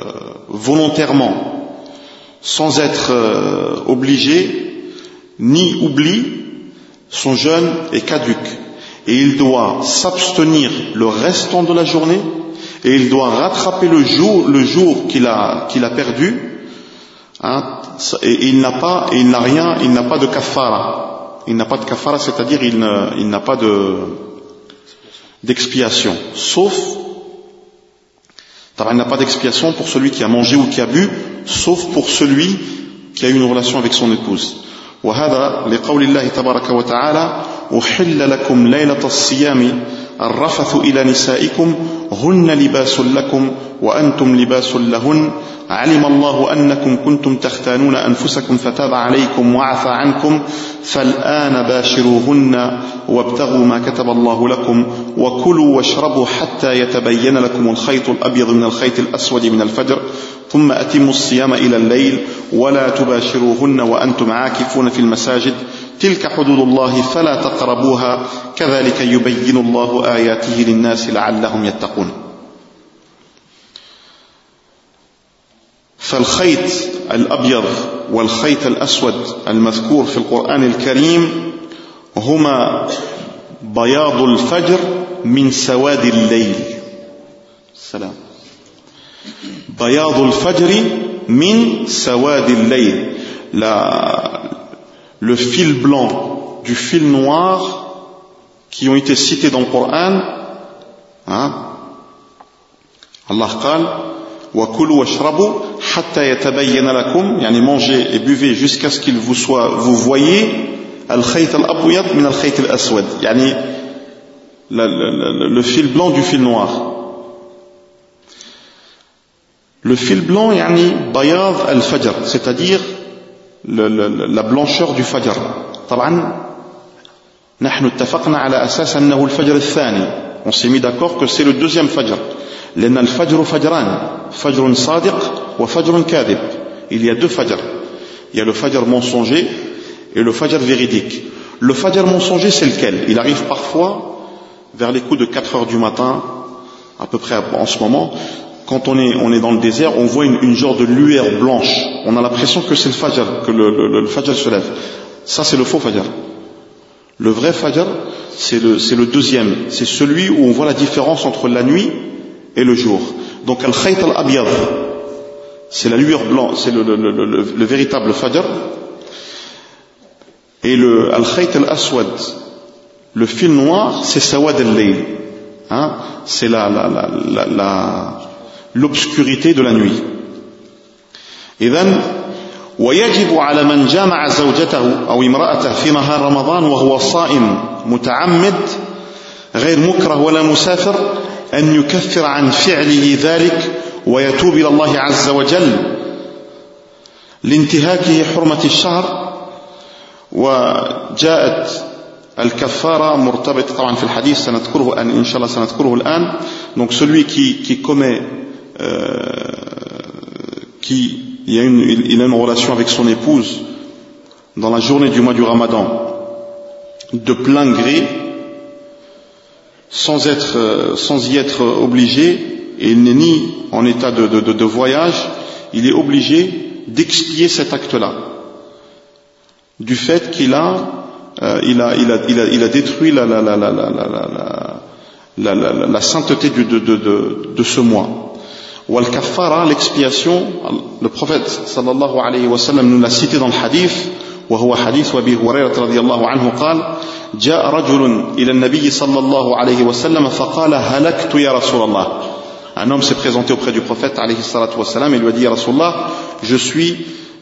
volontairement, sans être euh, obligé, ni oubli, son jeûne est caduque. Et il doit s'abstenir le restant de la journée, et il doit rattraper le jour, le jour qu'il a, qu'il a perdu, hein, et, il n'a pas, il n'a rien, il n'a pas de kafara il n'a pas de kafara, c'est-à-dire il n'a pas d'expiation. sauf, il n'a pas d'expiation pour celui qui a mangé ou qui a bu, sauf pour celui qui a eu une relation avec son épouse. وهذا لقول الله تبارك وتعالى أحل لكم ليلة الصيام الرفث إلى نسائكم هن لباس لكم وأنتم لباس لهن. علم الله أنكم كنتم تختانون أنفسكم فتاب عليكم وعفى عنكم فالآن باشروهن وابتغوا ما كتب الله لكم وكلوا واشربوا حتى يتبين لكم الخيط الأبيض من الخيط الأسود من الفجر. ثم أتموا الصيام إلى الليل ولا تباشروهن وأنتم عاكفون في المساجد. تلك حدود الله فلا تقربوها. كذلك يبين الله آياته للناس لعلهم يتقون. فالخيط الأبيض والخيط الأسود المذكور في القرآن الكريم هما بياض الفجر من سواد الليل. السلام. بياض الفجر من سواد الليل la, le fil blanc du fil noir qui ont été cités dans le Coran hein, Allah قال وكلوا واشربوا حتى يتبين لكم يعني mangez et buvez jusqu'à ce qu'il vous soit vous voyez الخيط الأبيض من الخيط الأسود يعني le, le, le fil blanc du fil noir Le fil blanc, yani bayad al-fajr, c'est-à-dire la blancheur du fajr. طبعا نحن اتفقنا على أساس أنه الفجر الثاني. On s'est mis d'accord que c'est le deuxième fajr. لأن الفجر فجران فجر صادق وفجر كاذب. Il y a deux fajr. Il y a le fajr mensonger et le fajr véridique. Le fajr mensonger, c'est lequel Il arrive parfois vers les coups de 4 heures du matin, à peu près en ce moment, quand on est, on est dans le désert, on voit une, une genre de lueur blanche. On a l'impression que c'est le fajr, que le, le, fajr se lève. Ça, c'est le faux fajr. Le vrai fajr, c'est le, c'est le deuxième. C'est celui où on voit la différence entre la nuit et le jour. Donc, al-khayt al-abiyad, c'est la lueur blanche, c'est le, le, le, le, véritable fajr. Et le al-khayt al-aswad, le fil noir, c'est sawad al-layl. Hein? C'est la, la, la, la l'obscurité de la nuit. إذن ويجب على من جامع زوجته أو امرأته في نهار رمضان وهو صائم متعمد غير مكره ولا مسافر أن يكفر عن فعله ذلك ويتوب إلى الله عز وجل لانتهاكه حرمة الشهر وجاءت الكفارة مرتبطة طبعا في الحديث سنذكره إن شاء الله سنذكره الآن donc celui qui, qui commet qui il a, une, relation avec son épouse dans la journée du mois du Ramadan de plein gré, sans, être, sans y être obligé, et il n'est ni en état de, de, voyage, il est obligé d'expier cet acte-là, du fait qu'il a il, a, il, a, il, a, il a détruit la, la, la, la sainteté de, de, de, de, ce mois. والكفارة l'expiation. Le prophète صلى الله عليه وسلم nous l'a cité dans le hadith وهو حديث أبي هريرة رضي الله عنه قال جاء رجل إلى النبي صلى الله عليه وسلم فقال هلكت يا رسول الله. Un homme s'est présenté auprès du prophète عليه الصلاة والسلام et lui a dit الله je suis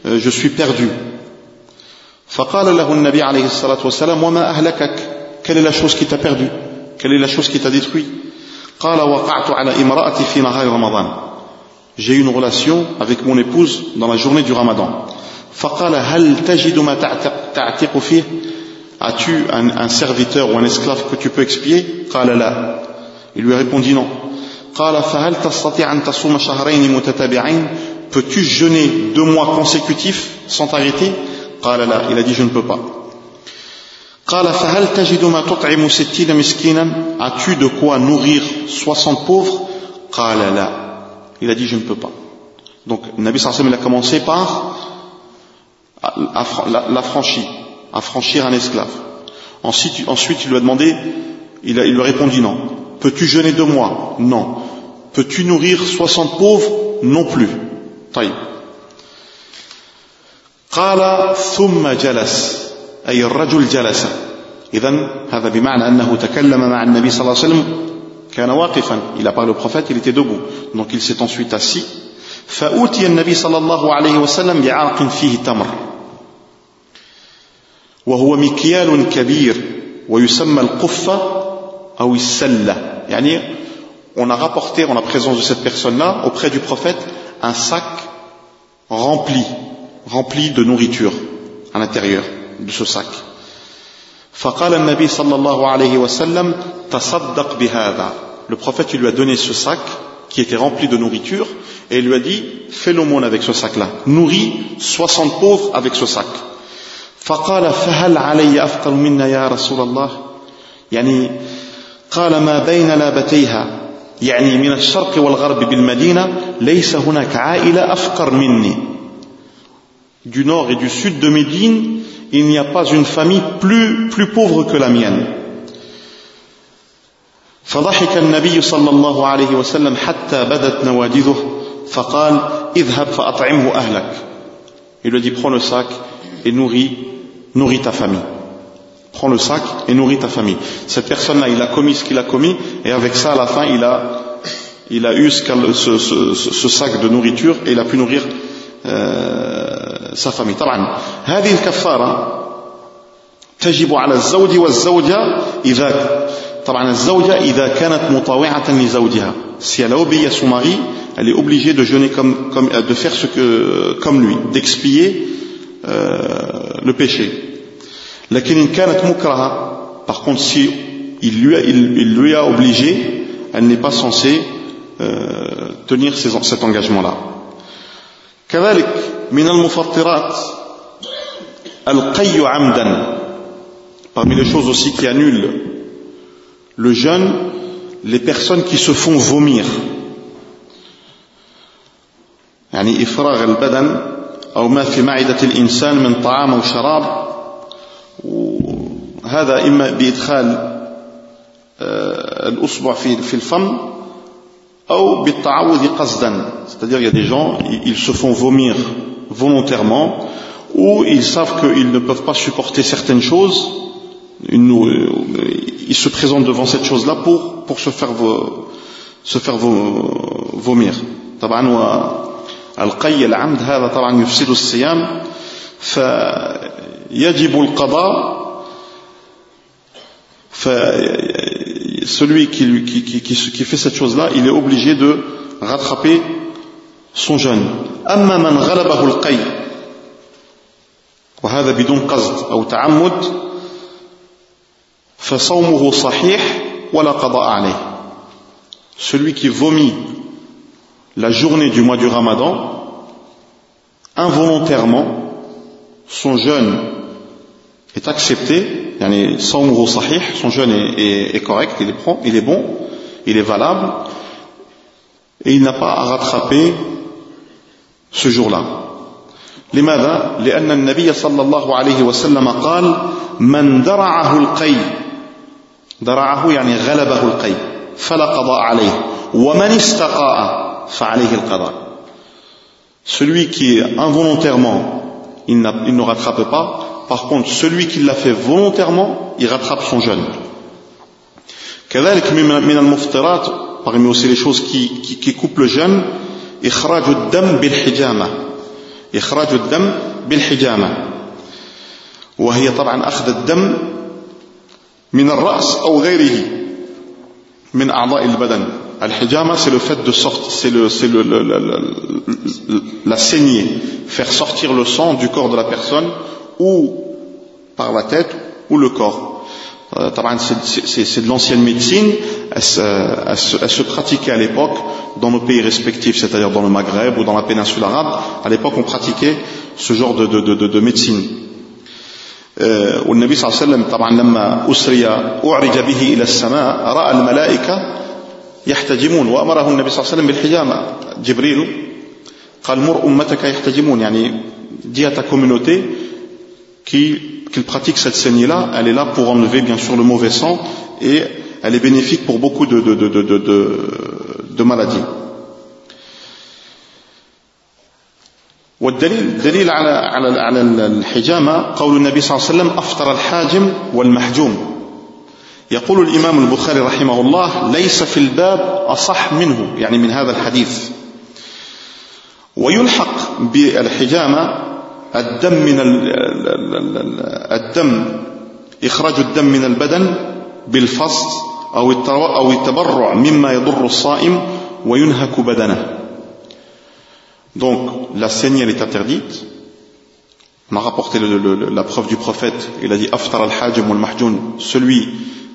je suis perdu. فقال له النبي عليه الصلاة والسلام وما أهلكك؟ Quelle est la chose qui t'a perdu quelle est la chose qui t'a détruit؟ قال وقعت على امرأتي في نهار رمضان. J'ai eu une relation avec mon épouse dans la journée du ramadan. As-tu un, un, serviteur ou un esclave que tu peux expier? Il lui a répondu non. Peux-tu jeûner deux mois consécutifs sans t'arrêter? Il a dit je ne peux pas. As-tu de quoi nourrir 60 pauvres? il a dit je ne peux pas. Donc Nabi Sallallahu il a commencé par l'affranchir, affranchir un esclave. Ensuite, ensuite il lui a demandé, il, a, il lui a répondu non. Peux-tu jeûner deux mois Non. Peux-tu nourrir 60 pauvres Non plus. طيب. قال ثم جلس أي الرجل جلس إذا هذا بمعنى أنه تكلم مع النبي صلى الله عليه وسلم كان واقفا il a parlé au prophète il était debout donc il s'est ensuite assis فأوتي النبي صلى الله عليه وسلم بعرق فيه تمر وهو مكيال كبير ويسمى القفة أو السلة يعني on a rapporté en la présence de cette personne-là auprès du prophète un sac rempli rempli de nourriture à l'intérieur de ce sac فقال النبي صلى الله عليه وسلم تصدق بهذا le prophète lui a donné ce sac qui était rempli de nourriture et il lui a dit fais l'aumône avec ce sac là nourris 60 pauvres avec ce sac. فقال فهل علي أفقر منا يا رسول الله؟ يعني قال ما بين لابتيها. يعني من الشرق والغرب بالمدينة ليس هناك عائلة أفقر مني. du nord et du sud de Médine il n'y a pas une famille plus, plus pauvre que la mienne فضحك النبي صلى الله عليه وسلم حتى بدت نواجذه فقال اذهب فأطعمه أهلك Il lui dit prends le sac et nourris, nourris ta famille. Prends le sac et nourris ta famille. Cette personne-là, il a commis ce qu'il a commis et avec ça, à la fin, il a, il a eu ce, ce, ce, ce sac de nourriture et il a pu nourrir euh, sa famille. طبعا هذه الكفارة تجب على الزوج والزوجة إذا طبعا الزوجة إذا كانت مطاوعة لزوجها Si elle a obéi à son mari, elle est obligée de jeûner comme, comme de faire ce que, comme lui, d'expier euh, le péché. Par contre, si il lui a, il, il lui a obligé, elle n'est pas censée euh, tenir ces, cet engagement-là. كذلك من المفطرات القي عمدا. Parmi les choses aussi qui annulent le jeûne les personnes qui se font vomir. يعني إفراغ البدن أو ما في معدة الإنسان من طعام أو شراب وهذا إما بإدخال الأصبع في في الفم c'est-à-dire il y a des gens ils se font vomir volontairement ou ils savent qu'ils ne peuvent pas supporter certaines choses ils se présentent devant cette chose-là pour, pour se faire, se faire vomir طبعا القي العمد هذا طبعا يفسد الصيام فيجب القضاء celui qui, qui, qui, qui, fait cette chose-là, il est obligé de rattraper son jeûne. أما من غلبه القي وهذا بدون قصد أو تعمد فصومه صحيح ولا قضاء عليه. Celui qui vomit la journée du mois du Ramadan, involontairement, son jeûne est accepté, yani sahih, son jeûne est, est, est, correct, il est, il est bon, il est valable, et il n'a pas à rattraper ce jour-là. لماذا؟ لأن النبي صلى الله عليه وسلم قال من درعه القي درعه يعني غلبه القي فلا قضاء عليه ومن استقاء فعليه القضاء celui qui involontairement il, il ne rattrape pas Par contre, celui qui l'a fait volontairement, il rattrape son jeûne. كذلك من المفطرات parmi aussi les choses qui, qui, qui coupent le jeûne إخراج الدم بالحجامة إخراج الدم بالحجامة وهي طبعا أخذ الدم من الرأس أو غيره من أعضاء البدن الحجامة c'est le fait de sortir c'est le, c'est le, le, le, la saignée faire sortir le sang du corps de la personne ou par la tête ou le corps. Euh, c'est de l'ancienne médecine, elle se, elle, se, elle se, pratiquait à l'époque dans nos pays respectifs, c'est-à-dire dans le Maghreb ou dans la péninsule arabe. À l'époque, on pratiquait ce genre de, de, de, de médecine. والنبي صلى الله عليه وسلم طبعا لما أسري أعرج به إلى السماء رأى الملائكة يحتجمون وأمره النبي صلى الله عليه وسلم بالحجامة جبريل قال مر أمتك يحتجمون يعني dis à ta communauté qu'il qu pratique cette saignée-là, elle est là pour enlever bien sûr le mauvais sang et elle est bénéfique pour beaucoup de, de, de, de, maladies. والدليل دليل على على على الحجامة قول النبي صلى الله عليه وسلم أفطر الحاجم والمحجوم يقول الإمام البخاري رحمه الله ليس في الباب أصح منه يعني من هذا الحديث ويلحق بالحجامة الدم من الدم إخراج الدم من البدن بالفصل أو أو التبرع مما يضر الصائم وينهك بدنه. Donc la saignée elle est interdite. On a rapporté le, le, la preuve du prophète. Il a dit Aftar al-Hajim wal mahjoun celui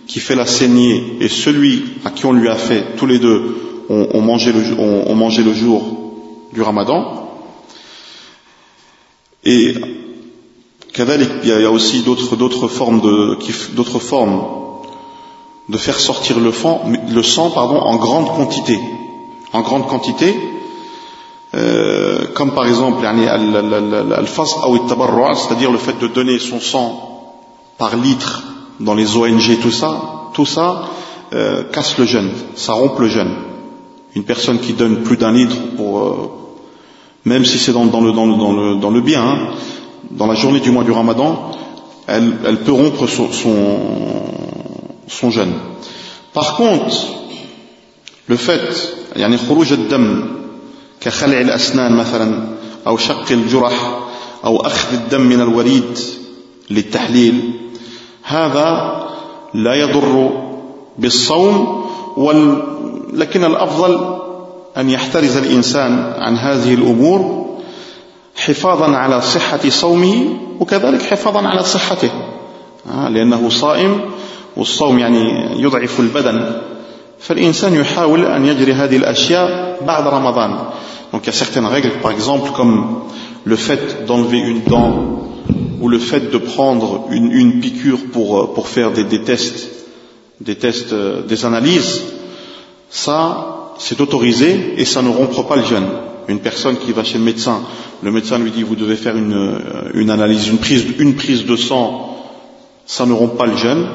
qui fait la saignée et celui à qui on lui a fait, tous les deux ont, ont, mangé, le, ont, ont mangé le jour du ramadan. et il y a aussi d'autres, formes de, formes de faire sortir le, sang, le sang pardon, en grande quantité. En grande quantité, euh, comme par exemple c'est-à-dire le fait de donner son sang par litre dans les ONG, tout ça, tout ça euh, casse le jeûne, ça rompt le jeûne. Une personne qui donne plus d'un litre pour, euh, même si c'est dans, dans, le, dans, le, dans, le, dans le bien, hein, dans la journée du mois du ramadan, elle, elle peut rompre son, son, son jeûne. Par contre, le fait, يعني خروج الدم كخلع الأسنان مثلا أو شق الجرح أو أخذ الدم من الوريد للتحليل هذا لا يضر بالصوم وال لكن الأفضل أن يحترز الإنسان عن هذه الأمور حفاظا على صحة صومه وكذلك حفاظا على صحته لأنه صائم والصوم يعني يضعف البدن فالإنسان يحاول أن يجري هذه الأشياء بعد رمضان Donc il y a certaines règles, par exemple, comme le fait d'enlever une dent ou le fait de prendre une, une piqûre pour, pour faire des, des tests, des tests, des analyses, ça, c'est autorisé et ça ne rompre pas le jeûne. Une personne qui va chez le médecin, le médecin lui dit vous devez faire une, une analyse, une prise, une prise de sang, ça ne rompt pas le jeûne.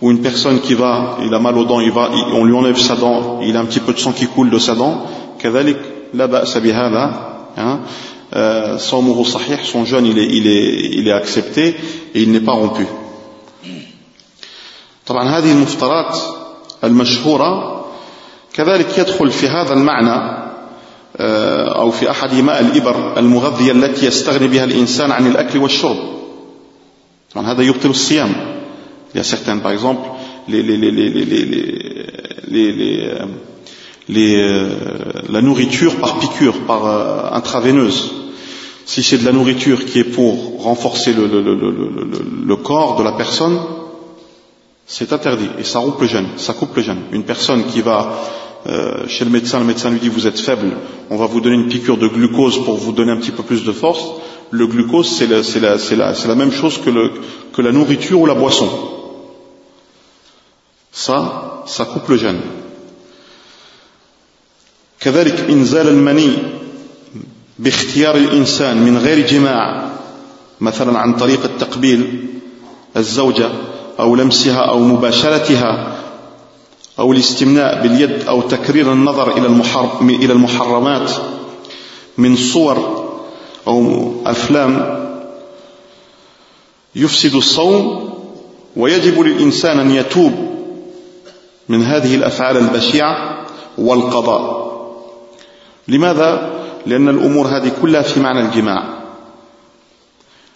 Ou une personne qui va, il a mal aux dents, il va, on lui enlève sa dent, il a un petit peu de sang qui coule de sa dent, كذلك لا بأس بهذا صومه صحيح son jeûne il est, il est, il est accepté et il n'est pas rompu طبعا هذه المفطرات المشهورة Il y a certains, par exemple, la nourriture par piqûre, par euh, intraveineuse. Si c'est de la nourriture qui est pour renforcer le, corps de la personne, c'est interdit et ça rompt le jeûne, ça coupe le jeûne. Une personne qui va euh, chez le médecin, le médecin lui dit vous êtes faible, on va vous donner une piqûre de glucose pour vous donner un petit peu plus de force. Le glucose, c'est la, la, la, la, même chose que, le, que la nourriture ou la boisson. Ça, ça coupe le jeûne. كذلك إنزال المني باختيار الإنسان من غير جماع مثلا عن طريق التقبيل الزوجة أو لمسها أو مباشرتها أو الاستمناء باليد أو تكرير النظر إلى المحرم إلى المحرمات من صور أو أفلام يفسد الصوم ويجب للإنسان أن يتوب من هذه الأفعال البشعة والقضاء. لماذا؟ لأن الأمور هذه كلها في معنى الجماع.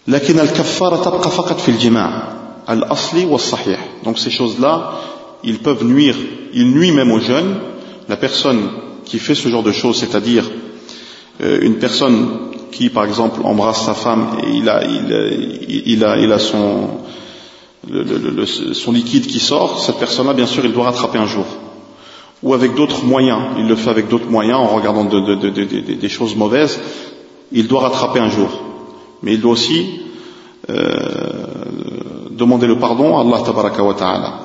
لكن الكفارة تبقى فقط في الجماع الأصلي والصحيح. Donc ces choses-là ils peuvent nuire ils nuisent même aux jeunes la personne qui fait ce genre de choses c'est-à-dire euh, une personne qui par exemple embrasse sa femme et il a, son, liquide qui sort cette personne-là bien sûr il doit rattraper un jour ou avec d'autres moyens, il le fait avec d'autres moyens en regardant de, de, de, des choses mauvaises, il doit rattraper un jour. Mais il doit aussi euh, demander le pardon à Allah ta'ala.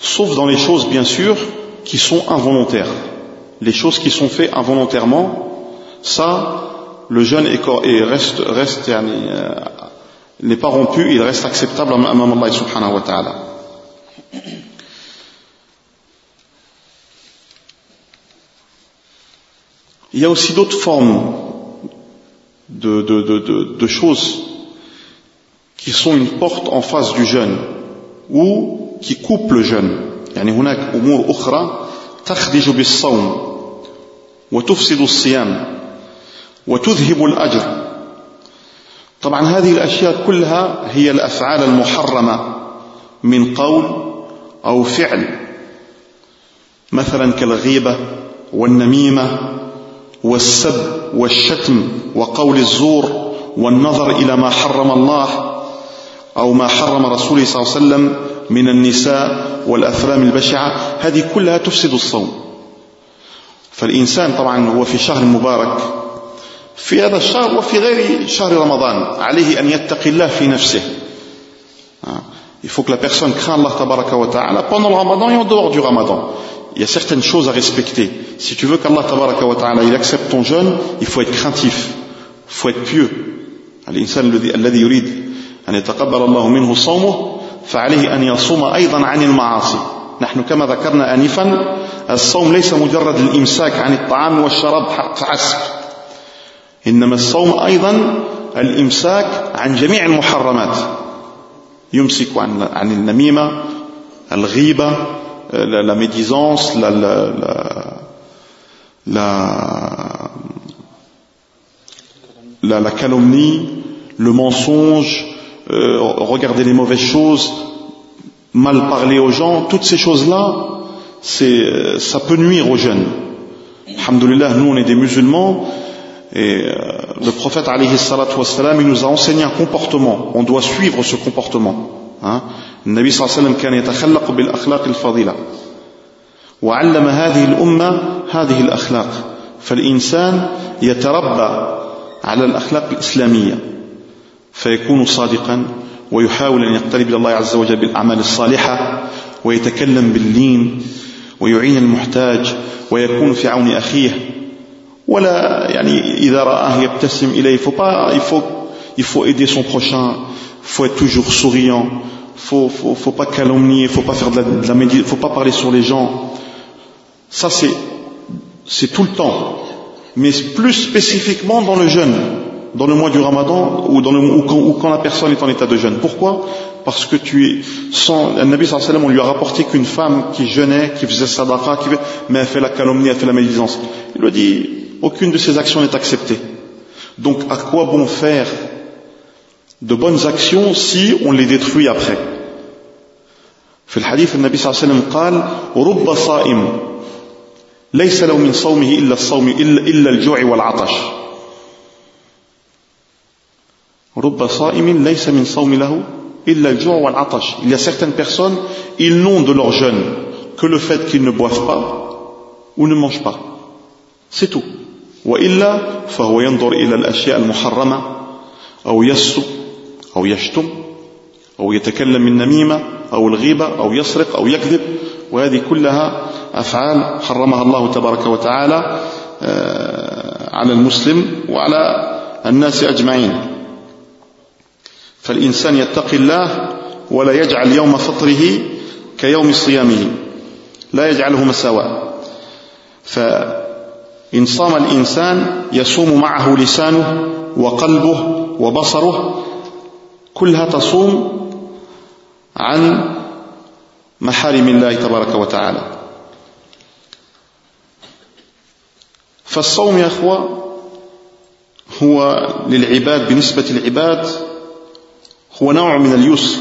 Sauf dans les choses, bien sûr, qui sont involontaires. Les choses qui sont faites involontairement, ça, le jeûne est, est, reste, euh, n'est pas rompu, il reste acceptable à Allah subhanahu wa ta'ala. Il y a aussi d'autres formes de, de, choses qui sont une porte en face du jeûne ou qui coupent le jeûne. يعني هناك أمور أخرى تخدج بالصوم وتفسد الصيام وتذهب الأجر طبعا هذه الأشياء كلها هي الأفعال المحرمة من قول أو فعل مثلا كالغيبة والنميمة والسب والشتم وقول الزور والنظر إلى ما حرم الله أو ما حرم رسوله صلى الله عليه وسلم من النساء والافلام البشعه هذه كلها تفسد الصوم فالانسان طبعا هو في شهر مبارك في هذا الشهر وفي غير شهر رمضان عليه ان يتقي الله في نفسه Il faut que la personne craint Allah tabaraka wa ta'ala pendant le ramadan et en dehors du ramadan. il y a certaines choses à respecter. Si tu veux qu'Allah tabaraka wa ta'ala il accepte ton jeûne, il faut être craintif, il faut être pieux. الإنسان الذي يريد أن يتقبل الله منه صومه فعليه أن يصوم أيضا عن المعاصي. نحن كما ذكرنا آنفا الصوم ليس مجرد الإمساك عن الطعام والشراب فحسب إنما الصوم أيضا الإمساك عن جميع المحرمات. يمسك عن عن النميمة الغيبة la médisance, la, la, la, la, la calomnie, le mensonge, euh, regarder les mauvaises choses, mal parler aux gens, toutes ces choses-là, c'est, ça peut nuire aux jeunes. Alhamdulillah, nous on est des musulmans et euh, le prophète alayhi salatu wassalam, il nous a enseigné un comportement. On doit suivre ce comportement. Hein. النبي صلى الله عليه وسلم كان يتخلق بالأخلاق الفضيلة وعلم هذه الأمة هذه الأخلاق فالإنسان يتربى على الأخلاق الإسلامية فيكون صادقا ويحاول أن يقترب إلى الله عز وجل بالأعمال الصالحة ويتكلم باللين ويعين المحتاج ويكون في عون أخيه ولا يعني إذا رآه يبتسم إليه il faut pas il faut il faut aider son prochain il faut être toujours souriant faut faut faut pas calomnier faut pas faire de la, de la médite, faut pas parler sur les gens ça c'est c'est tout le temps mais plus spécifiquement dans le jeûne dans le mois du ramadan ou, dans le, ou, quand, ou quand la personne est en état de jeûne. Pourquoi Parce que tu es sans. Le Nabi sallam, on lui a rapporté qu'une femme qui jeûnait, qui faisait sadaqa, qui, mais elle fait la calomnie, elle fait la médisance. Il lui a dit aucune de ces actions n'est acceptée. Donc à quoi bon faire de bonnes actions si on les détruit après في الحديث النبي صلى الله عليه وسلم قال رب صائم ليس له من صومه إلا الصوم إلا, إلا الجوع والعطش رب صائم ليس من صوم له إلا الجوع والعطش Il y a certaines personnes, ils n'ont de leur jeûne que le fait qu'ils ne boivent pas ou ne mangent pas. C'est tout. وإلا فهو ينظر إلى الأشياء المحرمة أو يسب أو يشتم أو يتكلم من نميمة أو الغيبة أو يسرق أو يكذب وهذه كلها أفعال حرمها الله تبارك وتعالى على المسلم وعلى الناس أجمعين فالإنسان يتقي الله ولا يجعل يوم فطره كيوم صيامه لا يجعله مساواة فإن صام الإنسان يصوم معه لسانه وقلبه وبصره كلها تصوم عن محارم الله تبارك وتعالى. فالصوم يا إخوة هو للعباد بالنسبة للعباد هو نوع من اليسر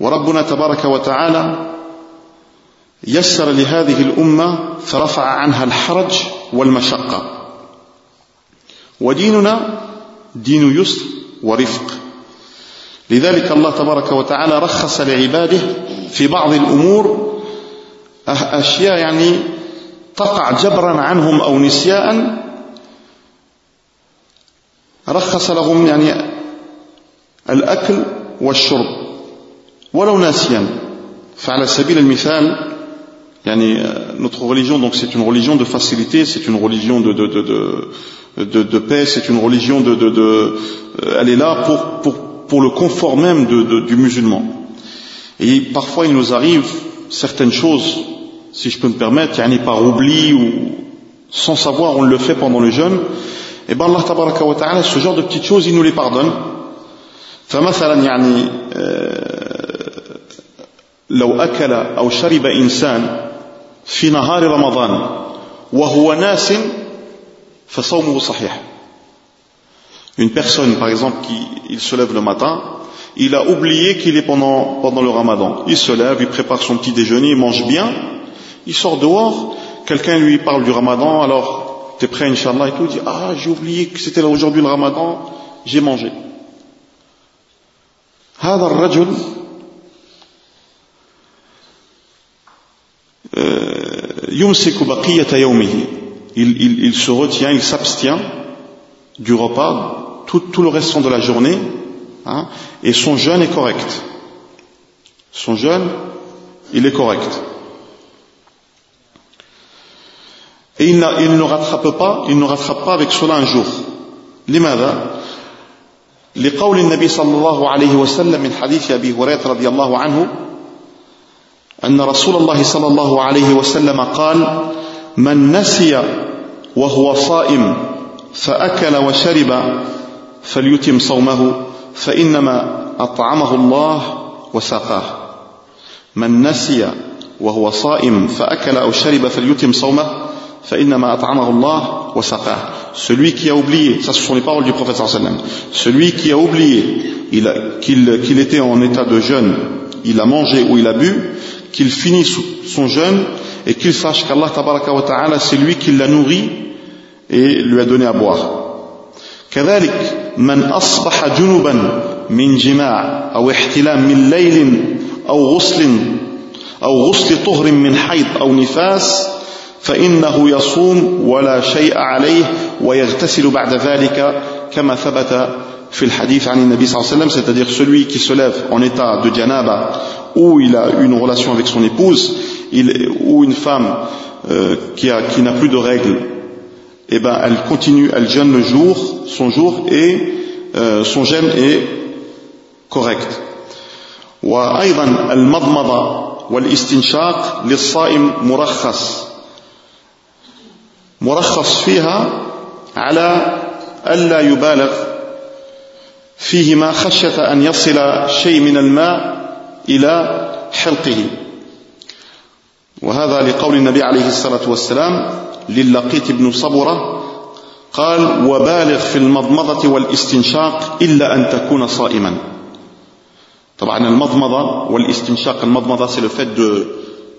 وربنا تبارك وتعالى يسر لهذه الأمة فرفع عنها الحرج والمشقة. وديننا دين يسر ورفق. لذلك الله تبارك وتعالى رخص لعباده في بعض الأمور أشياء يعني تقع جبرا عنهم أو نسياء رخص لهم يعني الأكل والشرب ولو ناسيا فعلى سبيل المثال يعني notre religion donc c'est une religion de facilité c'est une religion de de de de, de, de paix c'est une religion de de, de elle est là pour pour pour le confort même de, de, du musulman et parfois il nous arrive certaines choses si je peux me permettre yani par oubli ou sans savoir on le fait pendant le jeûne et ben Allah tabaraka wa ta'ala ce genre de petites choses il nous les pardonne فمثلا يعني لو أكل أو شرب إنسان في نهار رمضان وهو ناس فصومه صحيح Une personne, par exemple, qui il se lève le matin, il a oublié qu'il est pendant, pendant le ramadan. Il se lève, il prépare son petit déjeuner, il mange bien, il sort dehors, quelqu'un lui parle du ramadan, alors t'es prêt, Inch'Allah, et tout, il dit, ah, j'ai oublié que c'était aujourd'hui le ramadan, j'ai mangé. هذا الرجل يمسك بقية يومه il, il, il se retient, il s'abstient du repas tout, tout le restant de la journée hein, et son jeûne est correct. Son jeûne, il est correct. Et il, il ne rattrape pas, il ne rattrape pas avec cela un jour. لماذا؟ لقول النبي صلى الله عليه وسلم من حديث أبي هريرة رضي الله عنه أن رسول الله صلى الله عليه وسلم قال من نسي وهو صائم فأكل وشرب فليتم صومه فإنما أطعمه الله وسقاه. من نسي وهو صائم فأكل أو شرب فليتم صومه فإنما أطعمه الله وسقاه celui qui a oublié ça ce sont les paroles du prophète sallam celui qui a oublié qu'il qu qu était en état de jeûne il a mangé ou il a bu qu'il finisse son jeûne et qu'il sache qu'Allah ta'ala c'est lui qui l'a nourri et lui a donné à boire. كذلك من أصبح جنبا من جماع أو احتلام من ليل أو غسل أو غسل طهر من حيض أو نفاس فإنه يصوم ولا شيء عليه ويغتسل بعد ذلك كما ثبت في الحديث عن النبي صلى الله عليه وسلم c'est-à-dire celui qui se lève en état de janaba ou il a une relation avec son épouse il, ou une femme euh, qui, a, qui n'a plus de règles eh ben elle continue elle jeûne le jour son jour et euh, son jeûne est correct وأيضا المضمضة والاستنشاق للصائم مرخص مرخص فيها على ألا يبالغ فيهما خشية أن يصل شيء من الماء إلى حلقه. وهذا لقول النبي عليه الصلاة والسلام للقيت بن صبرة قال وبالغ في المضمضة والاستنشاق إلا أن تكون صائما. طبعا المضمضة والاستنشاق المضمضة c'est le fait de,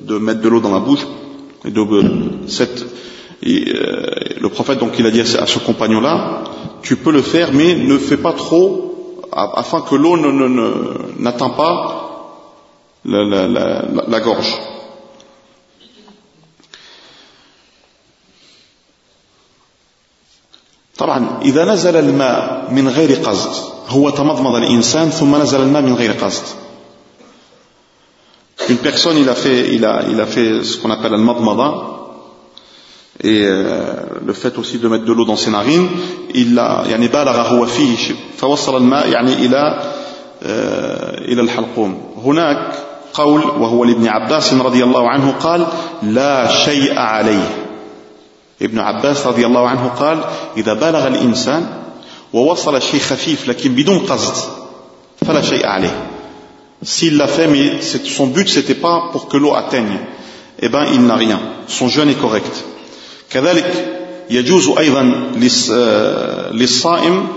de mettre de l'eau dans la bouche et de, cette Et, euh, le prophète, donc, il a dit à ce compagnon-là, tu peux le faire, mais ne fais pas trop, afin que l'eau n'atteint pas la, la, la, la gorge. طبعا إذا نزل الماء من غير قصد هو تمضمض الإنسان ثم نزل الماء من غير قصد Une personne, il a fait, il a, il a fait ce qu'on appelle al-madmada, et euh, le fait aussi de mettre de l'eau dans ses narines il a يعني بالغ هو فيه فوصل الماء يعني إلى إلى الحلقوم هناك قول وهو لابن عباس رضي الله عنه قال لا شيء عليه ابن عباس رضي الله عنه قال إذا بلغ الإنسان ووصل شيء خفيف لكن بدون قصد فلا شيء عليه s'il l'a fait mais son but c'était pas pour que l'eau atteigne eh ben il n'a rien son jeûne est correct كذلك يجوز أيضا للصائم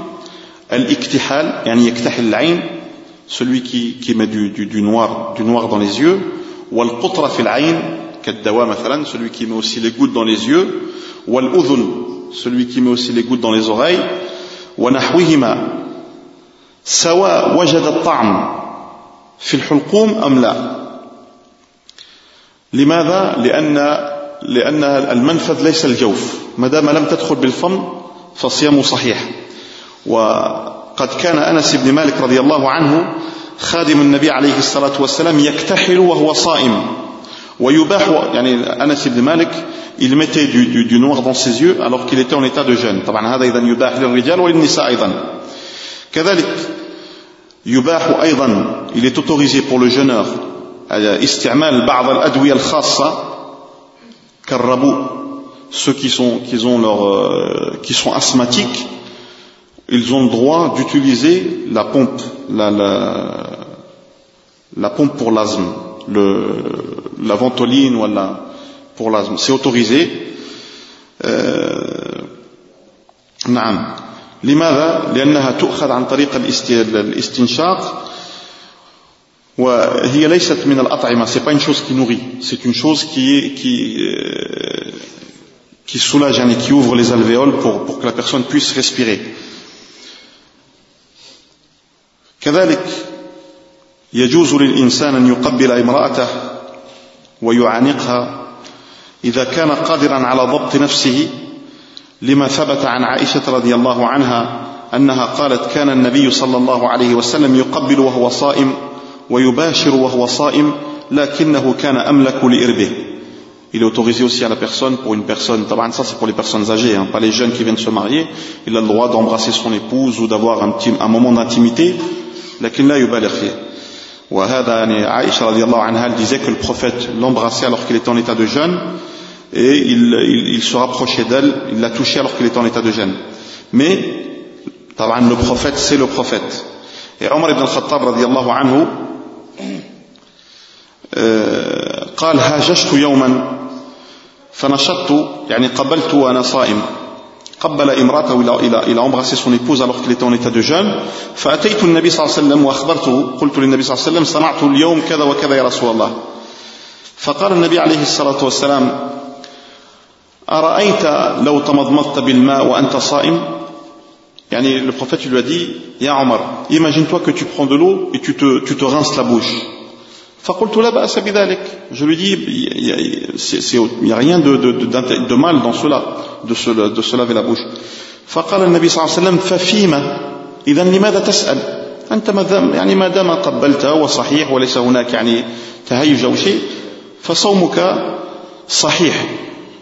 الاكتحال يعني يكتحل العين celui qui, qui met du, du, du, noir, du noir dans les yeux والقطرة في العين كالدواء مثلا celui qui met aussi les gouttes dans les yeux والأذن celui qui met aussi les gouttes dans les oreilles ونحوهما سواء وجد الطعم في الحلقوم أم لا لماذا؟ لأن لأن المنفذ ليس الجوف. ما دام لم تدخل بالفم فصيامه صحيح. وقد كان أنس بن مالك رضي الله عنه خادم النبي عليه الصلاة والسلام يكتحل وهو صائم. ويباح يعني أنس بن مالك il mettait du, du, du noir dans ses yeux alors qu'il était en état de jeûne. طبعا هذا إذا يباح للرجال وللنساء أيضا. كذلك يباح أيضا il est autorisé pour le jeûneur استعمال بعض الأدوية الخاصة Karrabou, ceux qui sont, qui, ont leur, euh, qui sont asthmatiques, ils ont le droit d'utiliser la pompe, la, la, la pompe pour l'asthme, la ventoline ou la, pour l'asthme. C'est autorisé. نعم لماذا؟ لأنها تؤخذ عن طريق الاستنشاق وهي ليست من الأطعمة. C'est pas une chose qui nourrit. C'est une chose qui est, qui euh, qui soulage et qui ouvre les alvéoles pour, pour que la personne puisse respirer. كذلك يجوز للإنسان أن يقبل امرأته ويعانقها إذا كان قادرا على ضبط نفسه لما ثبت عن عائشة رضي الله عنها أنها قالت كان النبي صلى الله عليه وسلم يقبل وهو صائم ويباشر وهو صائم لكنه كان أملك لإربه Il est autorisé aussi à la personne, pour une personne, ça c'est pour les personnes âgées, hein, pas les jeunes qui viennent se marier, il a le droit d'embrasser son épouse ou d'avoir un, petit, un moment d'intimité, لكن لا يبالغ فيه. وهذا يعني عائشة رضي الله عنها elle disait que le prophète l'embrassait alors qu'il était en état de jeûne et il, il, il se rapprochait d'elle, il l'a touchée alors qu'il était en état de jeûne. Mais, le prophète c'est le prophète. Et Omar ibn al-Khattab رضي الله عنه قال هاجشت يوما فنشطت يعني قبلت وأنا صائم. قبل امرأته إلى إلى إلى embrasser son épouse alors qu'il était en état de jeûne. فأتيت النبي صلى الله عليه وسلم واخبرته قلت للنبي صلى الله عليه وسلم صنعت اليوم كذا وكذا يا رسول الله. فقال النبي عليه الصلاة والسلام أرأيت لو تمضمضت بالماء وأنت صائم؟ يعني le prophète lui a dit Ya Omar, imagine-toi que tu prends de l'eau et tu te, tu te rinces la bouche. Je lui dis il n'y a rien de, de, de, de mal dans cela, de se, de se laver la bouche. فقال النبي صلى الله عليه وسلم ففيما إذا لماذا تسأل أنت يعني ما دام قبلت وصحيح وليس هناك يعني تهيج أو شيء فصومك صحيح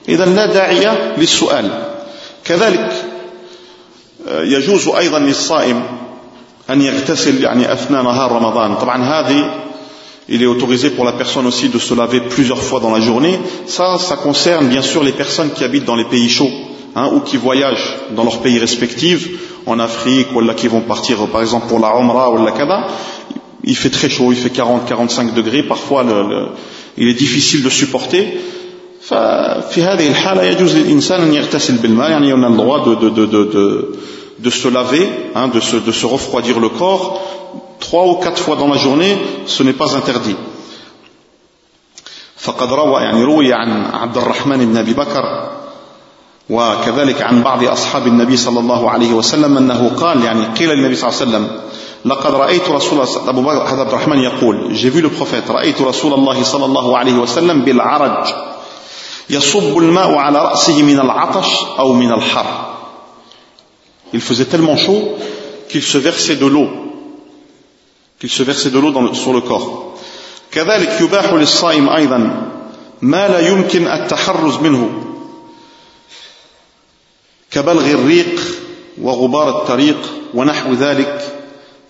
إذا لا داعي للسؤال كذلك يجوز أيضا للصائم أن يغتسل يعني أثناء نهار رمضان طبعا هذه il est autorisé pour la personne aussi de se laver plusieurs fois dans la journée. Ça, ça concerne bien sûr les personnes qui habitent dans les pays chauds hein, ou qui voyagent dans leurs pays respectifs, en Afrique, ou là qui vont partir par exemple pour la Umrah ou la Kada. Il fait très chaud, il fait 40-45 degrés, parfois le, le, il est difficile de supporter. ففي هذه الحالة يجوز للإنسان أن يغتسل بالماء يعني on a le droit de, de, de, de, de, de se laver, hein, de, se, de se refroidir le corps trois ou quatre fois dans la journée, ce n'est pas interdit. فقد روى يعني روي عن عبد الرحمن بن أبي بكر وكذلك عن بعض أصحاب النبي صلى الله عليه وسلم أنه قال يعني قيل للنبي صلى الله عليه وسلم لقد رأيت رسول أبو بكر عبد الرحمن يقول j'ai vu le prophète رأيت رسول الله صلى الله عليه وسلم بالعرج يصب الماء على راسه من العطش او من الحر il faisait tellement chaud qu'il se versait de l'eau qu'il se versait de l'eau sur le corps كذلك يباح للصائم أيضا ما لا يمكن التحرز منه كبلغ الريق وغبار الطريق ونحو ذلك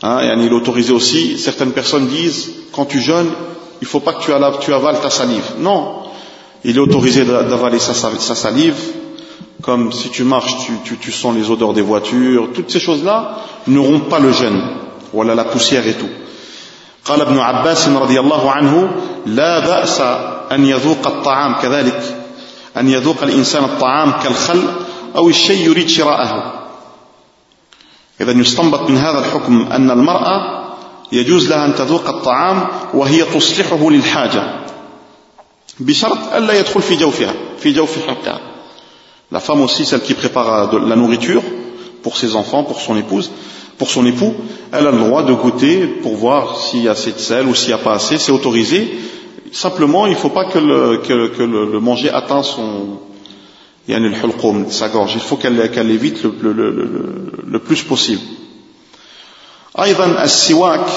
hein, يعني il est autorisé aussi certaines personnes disent quand tu jeûnes il ne faut pas que tu, avales, tu avales ta salive non il est autorisé d'avaler sa, sa salive comme si tu marches tu, tu, tu sens les odeurs des voitures. Toutes ces choses là ne rompent pas le jeûne voilà la poussière et tout. قال ابن عباس رضي الله عنه لا بأس أن يذوق الطعام كذلك أن يذوق الإنسان الطعام كالخل أو الشيء يريد شراءه إذا يستنبط من هذا الحكم أن المرأة يجوز لها أن تذوق الطعام وهي تصلحه للحاجة. بشرط ألا يدخل في جوفها في جوف حقها La femme aussi, celle qui prépare de la nourriture pour ses enfants, pour son épouse, pour son époux, elle a le droit de goûter pour voir s'il y a assez de sel ou s'il n'y a pas assez, c'est autorisé. Simplement, il ne faut pas que le, que, que le, le manger atteint son, sa gorge. Il faut qu'elle qu évite le, le, le, le plus possible. أيضا السواك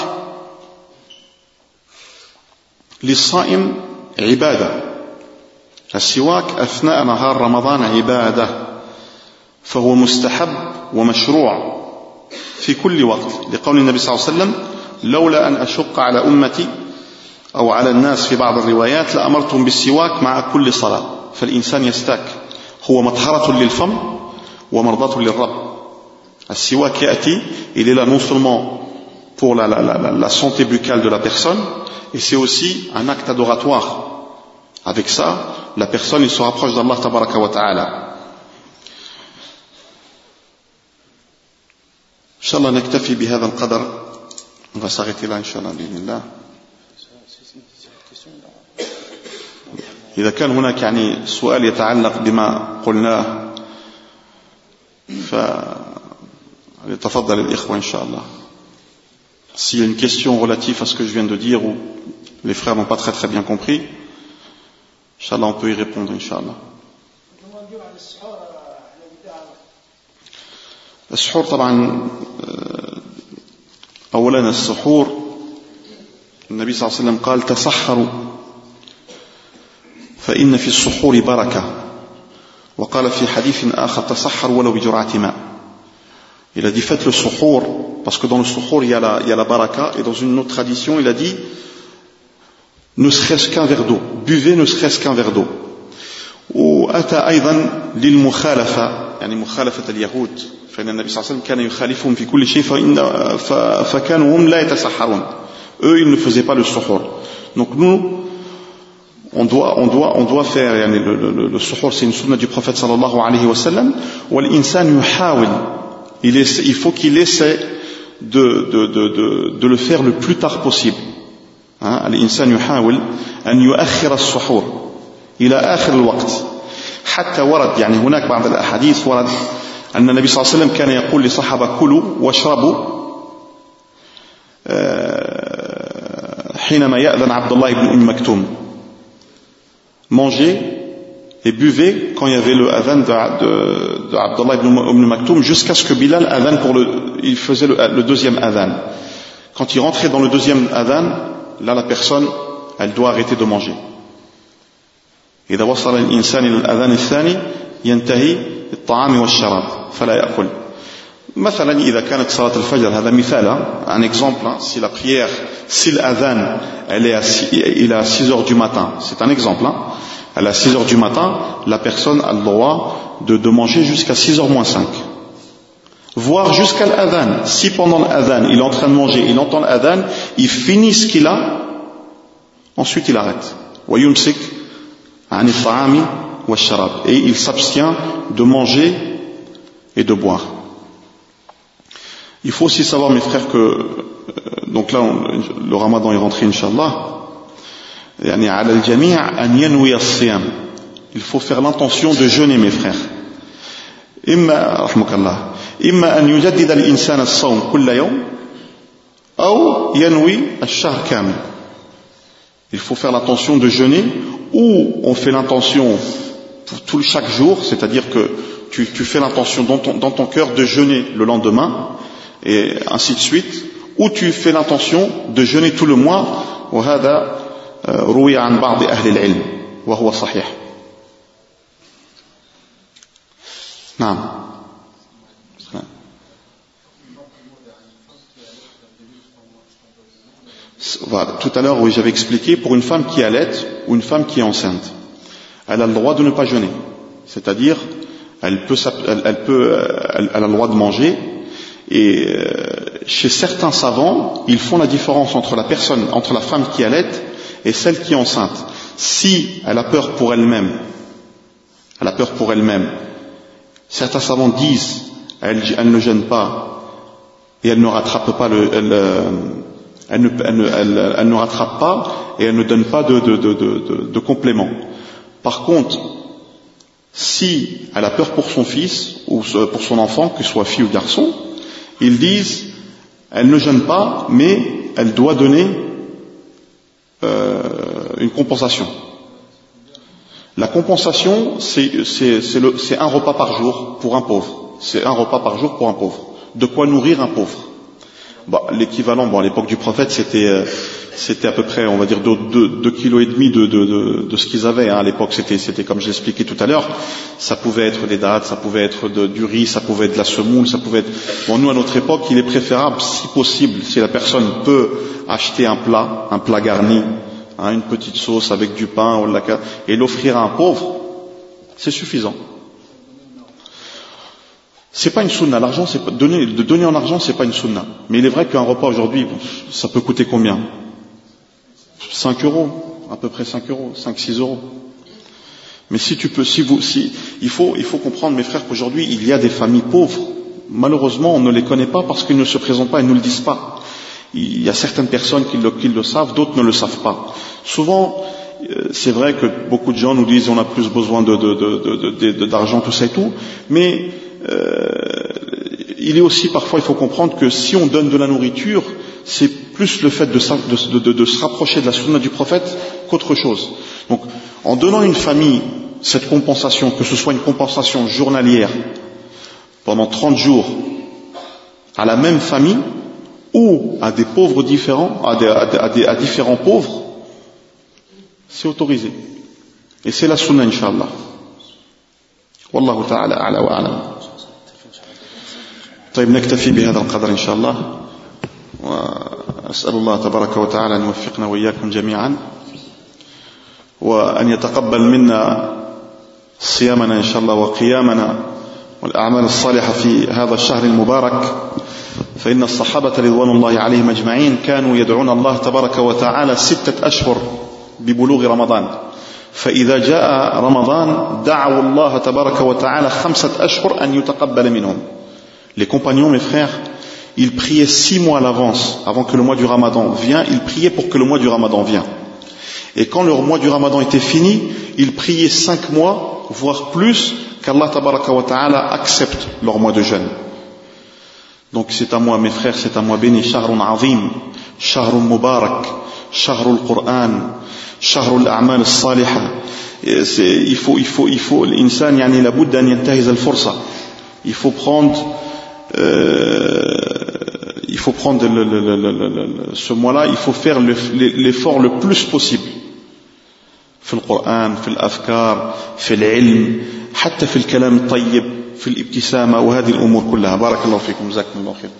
للصائم عبادة. السواك أثناء نهار رمضان عبادة فهو مستحب ومشروع في كل وقت. لقول النبي صلى الله عليه وسلم لولا أن أشق على أمتي أو على الناس في بعض الروايات لأمرتهم بالسواك مع كل صلاة. فالإنسان يستاك. هو مطهرة للفم ومرضاة للرب. السواك يأتي il est là pour la, la, la, la santé buccale de la personne et c'est aussi un acte adoratoire avec ça la personne il se rapproche d'Allah tabaraka wa ta'ala إن شاء الله نكتفي بهذا القدر وسأغتي إن شاء الله بإذن الله إذا كان هناك يعني سؤال يتعلق بما قلناه فليتفضل الإخوة إن شاء الله S'il y a une question relative à ce que je viens de dire ou les frères n'ont pas très très bien compris, Inch'Allah, on peut y répondre, Inch'Allah. السحور طبعا اولا السحور النبي صلى الله عليه وسلم قال تسحروا فان في السحور بركه وقال في حديث اخر تسحر ولو بجرعه ماء Il a dit faites le suhour, parce que dans le suhour il y a la, il y a la baraka, et dans une autre tradition il a dit ne serait-ce qu'un verre d'eau, buvez ne serait-ce qu'un verre d'eau. وأتى أيضا للمخالفة يعني مخالفة اليهود فإن النبي صلى الله عليه وسلم كان يخالفهم في كل شيء فإن فكانوا هم لا يتسحرون eux ils ne faisaient pas le suhour donc nous on doit, on doit, on doit faire يعني le, le, le suhour c'est une sunna du prophète صلى الله عليه وسلم والإنسان يحاول il, essaie, il faut qu'il essaie de, de, de, de, le faire le plus tard possible. الإنسان يحاول أن يؤخر السحور إلى آخر الوقت حتى ورد يعني هناك بعض الأحاديث ورد أن النبي صلى الله عليه وسلم كان يقول لصحابة كلوا واشربوا حينما يأذن عبد الله بن أم مكتوم mangez et buvez quand il y avait le adhan de, de, de Abdullah ibn Umm Maktoum jusqu'à ce que Bilal adhan pour le, il faisait le, le deuxième adhan. Quand il rentrait dans le deuxième adhan, là la personne, elle doit arrêter de manger. إذا وصل الإنسان إلى الأذان الثاني ينتهي الطعام والشراب فلا يأكل مثلا إذا كانت صلاة الفجر هذا مثال un exemple si la prière si l'adhan elle est à, il est à 6 heures du matin c'est un exemple hein, À 6 heures du matin, la personne a le droit de, manger jusqu'à 6 heures moins 5. Voire jusqu'à l'adhan. Si pendant l'adhan, il est en train de manger, il entend l'adhan, il finit ce qu'il a, ensuite il arrête. Et il s'abstient de manger et de boire. Il faut aussi savoir, mes frères, que, euh, donc là, le ramadan est rentré, inshallah il faut faire l'intention de jeûner mes frères إما رحمك الله إما أن يجدد الإنسان الصوم كل يوم أو ينوي الشهر كامل il faut faire l'intention de jeûner ou on fait l'intention pour tout chaque jour, c'est-à-dire que tu, tu fais l'intention dans ton, dans ton cœur de jeûner le lendemain, et ainsi de suite, ou tu fais l'intention de jeûner tout le mois, وهذا روي عن بعض أهل العلم وهو صحيح. نعم. Voilà. Tout à l'heure, oui, j'avais expliqué, pour une femme qui allait ou une femme qui est enceinte, elle a le droit de ne pas jeûner. C'est-à-dire, elle, peut, elle, elle, peut, elle, elle, a le droit de manger. Et euh, chez certains savants, ils font la différence entre la personne, entre la femme qui allait et celle qui est enceinte. Si elle a peur pour elle-même, elle a peur pour elle-même, certains savants disent, elle, ne gêne pas et elle ne rattrape pas le, elle, ne, rattrape pas et elle ne donne pas de, complément. Par contre, si elle a peur pour son fils ou pour son enfant, que soit fille ou garçon, ils disent, elle ne gêne pas, mais elle doit donner euh, une compensation. La compensation, c'est un repas par jour pour un pauvre. C'est un repas par jour pour un pauvre. De quoi nourrir un pauvre. Bah, L'équivalent, bon, à l'époque du prophète, c'était euh, c'était à peu près, on va dire, 2 deux, kilos et demi de, de, de, de ce qu'ils avaient. Hein. À l'époque, c'était, comme je l'expliquais tout à l'heure, ça pouvait être des dates, ça pouvait être de, du riz, ça pouvait être de la semoule, ça pouvait être. Bon, nous à notre époque, il est préférable, si possible, si la personne peut acheter un plat, un plat garni, hein, une petite sauce avec du pain et l'offrir à un pauvre, c'est suffisant. C'est pas une sunna. L'argent, c'est donner, de donner en argent, c'est pas une sunna. Mais il est vrai qu'un repas aujourd'hui, ça peut coûter combien? 5 euros, à peu près 5 euros, 5, 6 euros. Mais si tu peux, si vous, si, il faut, il faut comprendre, mes frères, qu'aujourd'hui, il y a des familles pauvres. Malheureusement, on ne les connaît pas parce qu'ils ne se présentent pas et ne le disent pas. Il y a certaines personnes qui le, savent, d'autres ne le savent pas. Souvent, c'est vrai que beaucoup de gens nous disent on a plus besoin de, de, de, d'argent, tout ça et tout, mais euh, il est aussi parfois, il faut comprendre que si on donne de la nourriture, c'est plus le fait de, se rapprocher de la sunna du prophète qu'autre chose. Donc, en donnant une famille cette compensation, que ce soit une compensation journalière pendant 30 jours à la même famille ou à des pauvres différents, à, différents pauvres, c'est autorisé. Et c'est la sunna, inshallah. Wallahu ta'ala a'la wa. طيب نكتفي بهذا القدر إن شاء الله. وأسأل الله تبارك وتعالى أن يوفقنا وإياكم جميعا. وأن يتقبل منا صيامنا إن شاء الله وقيامنا والأعمال الصالحة في هذا الشهر المبارك. فإن الصحابة رضوان الله عليهم أجمعين كانوا يدعون الله تبارك وتعالى ستة أشهر ببلوغ رمضان. فإذا جاء رمضان دعوا الله تبارك وتعالى خمسة أشهر أن يتقبل منهم. Les compagnons, mes frères, il priait six mois à l'avance, avant que le mois du ramadan vienne, il priait pour que le mois du ramadan vienne. Et quand le mois du ramadan était fini, il priait cinq mois, voire plus, qu'Allah ta'ala accepte leur mois de jeûne. Donc c'est à moi, mes frères, c'est à moi béni, shahrun azim, shahrun mubarak, shahrul Qur'an, shahrul a'mal bouddha al-fursa. Il faut prendre, il faut prendre le, le, le, ce mois-là, il faut faire l'effort le plus possible. في القرآن في الأفكار في العلم حتى في الكلام الطيب في الابتسامة وهذه الأمور كلها بارك الله فيكم جزاكم الله خير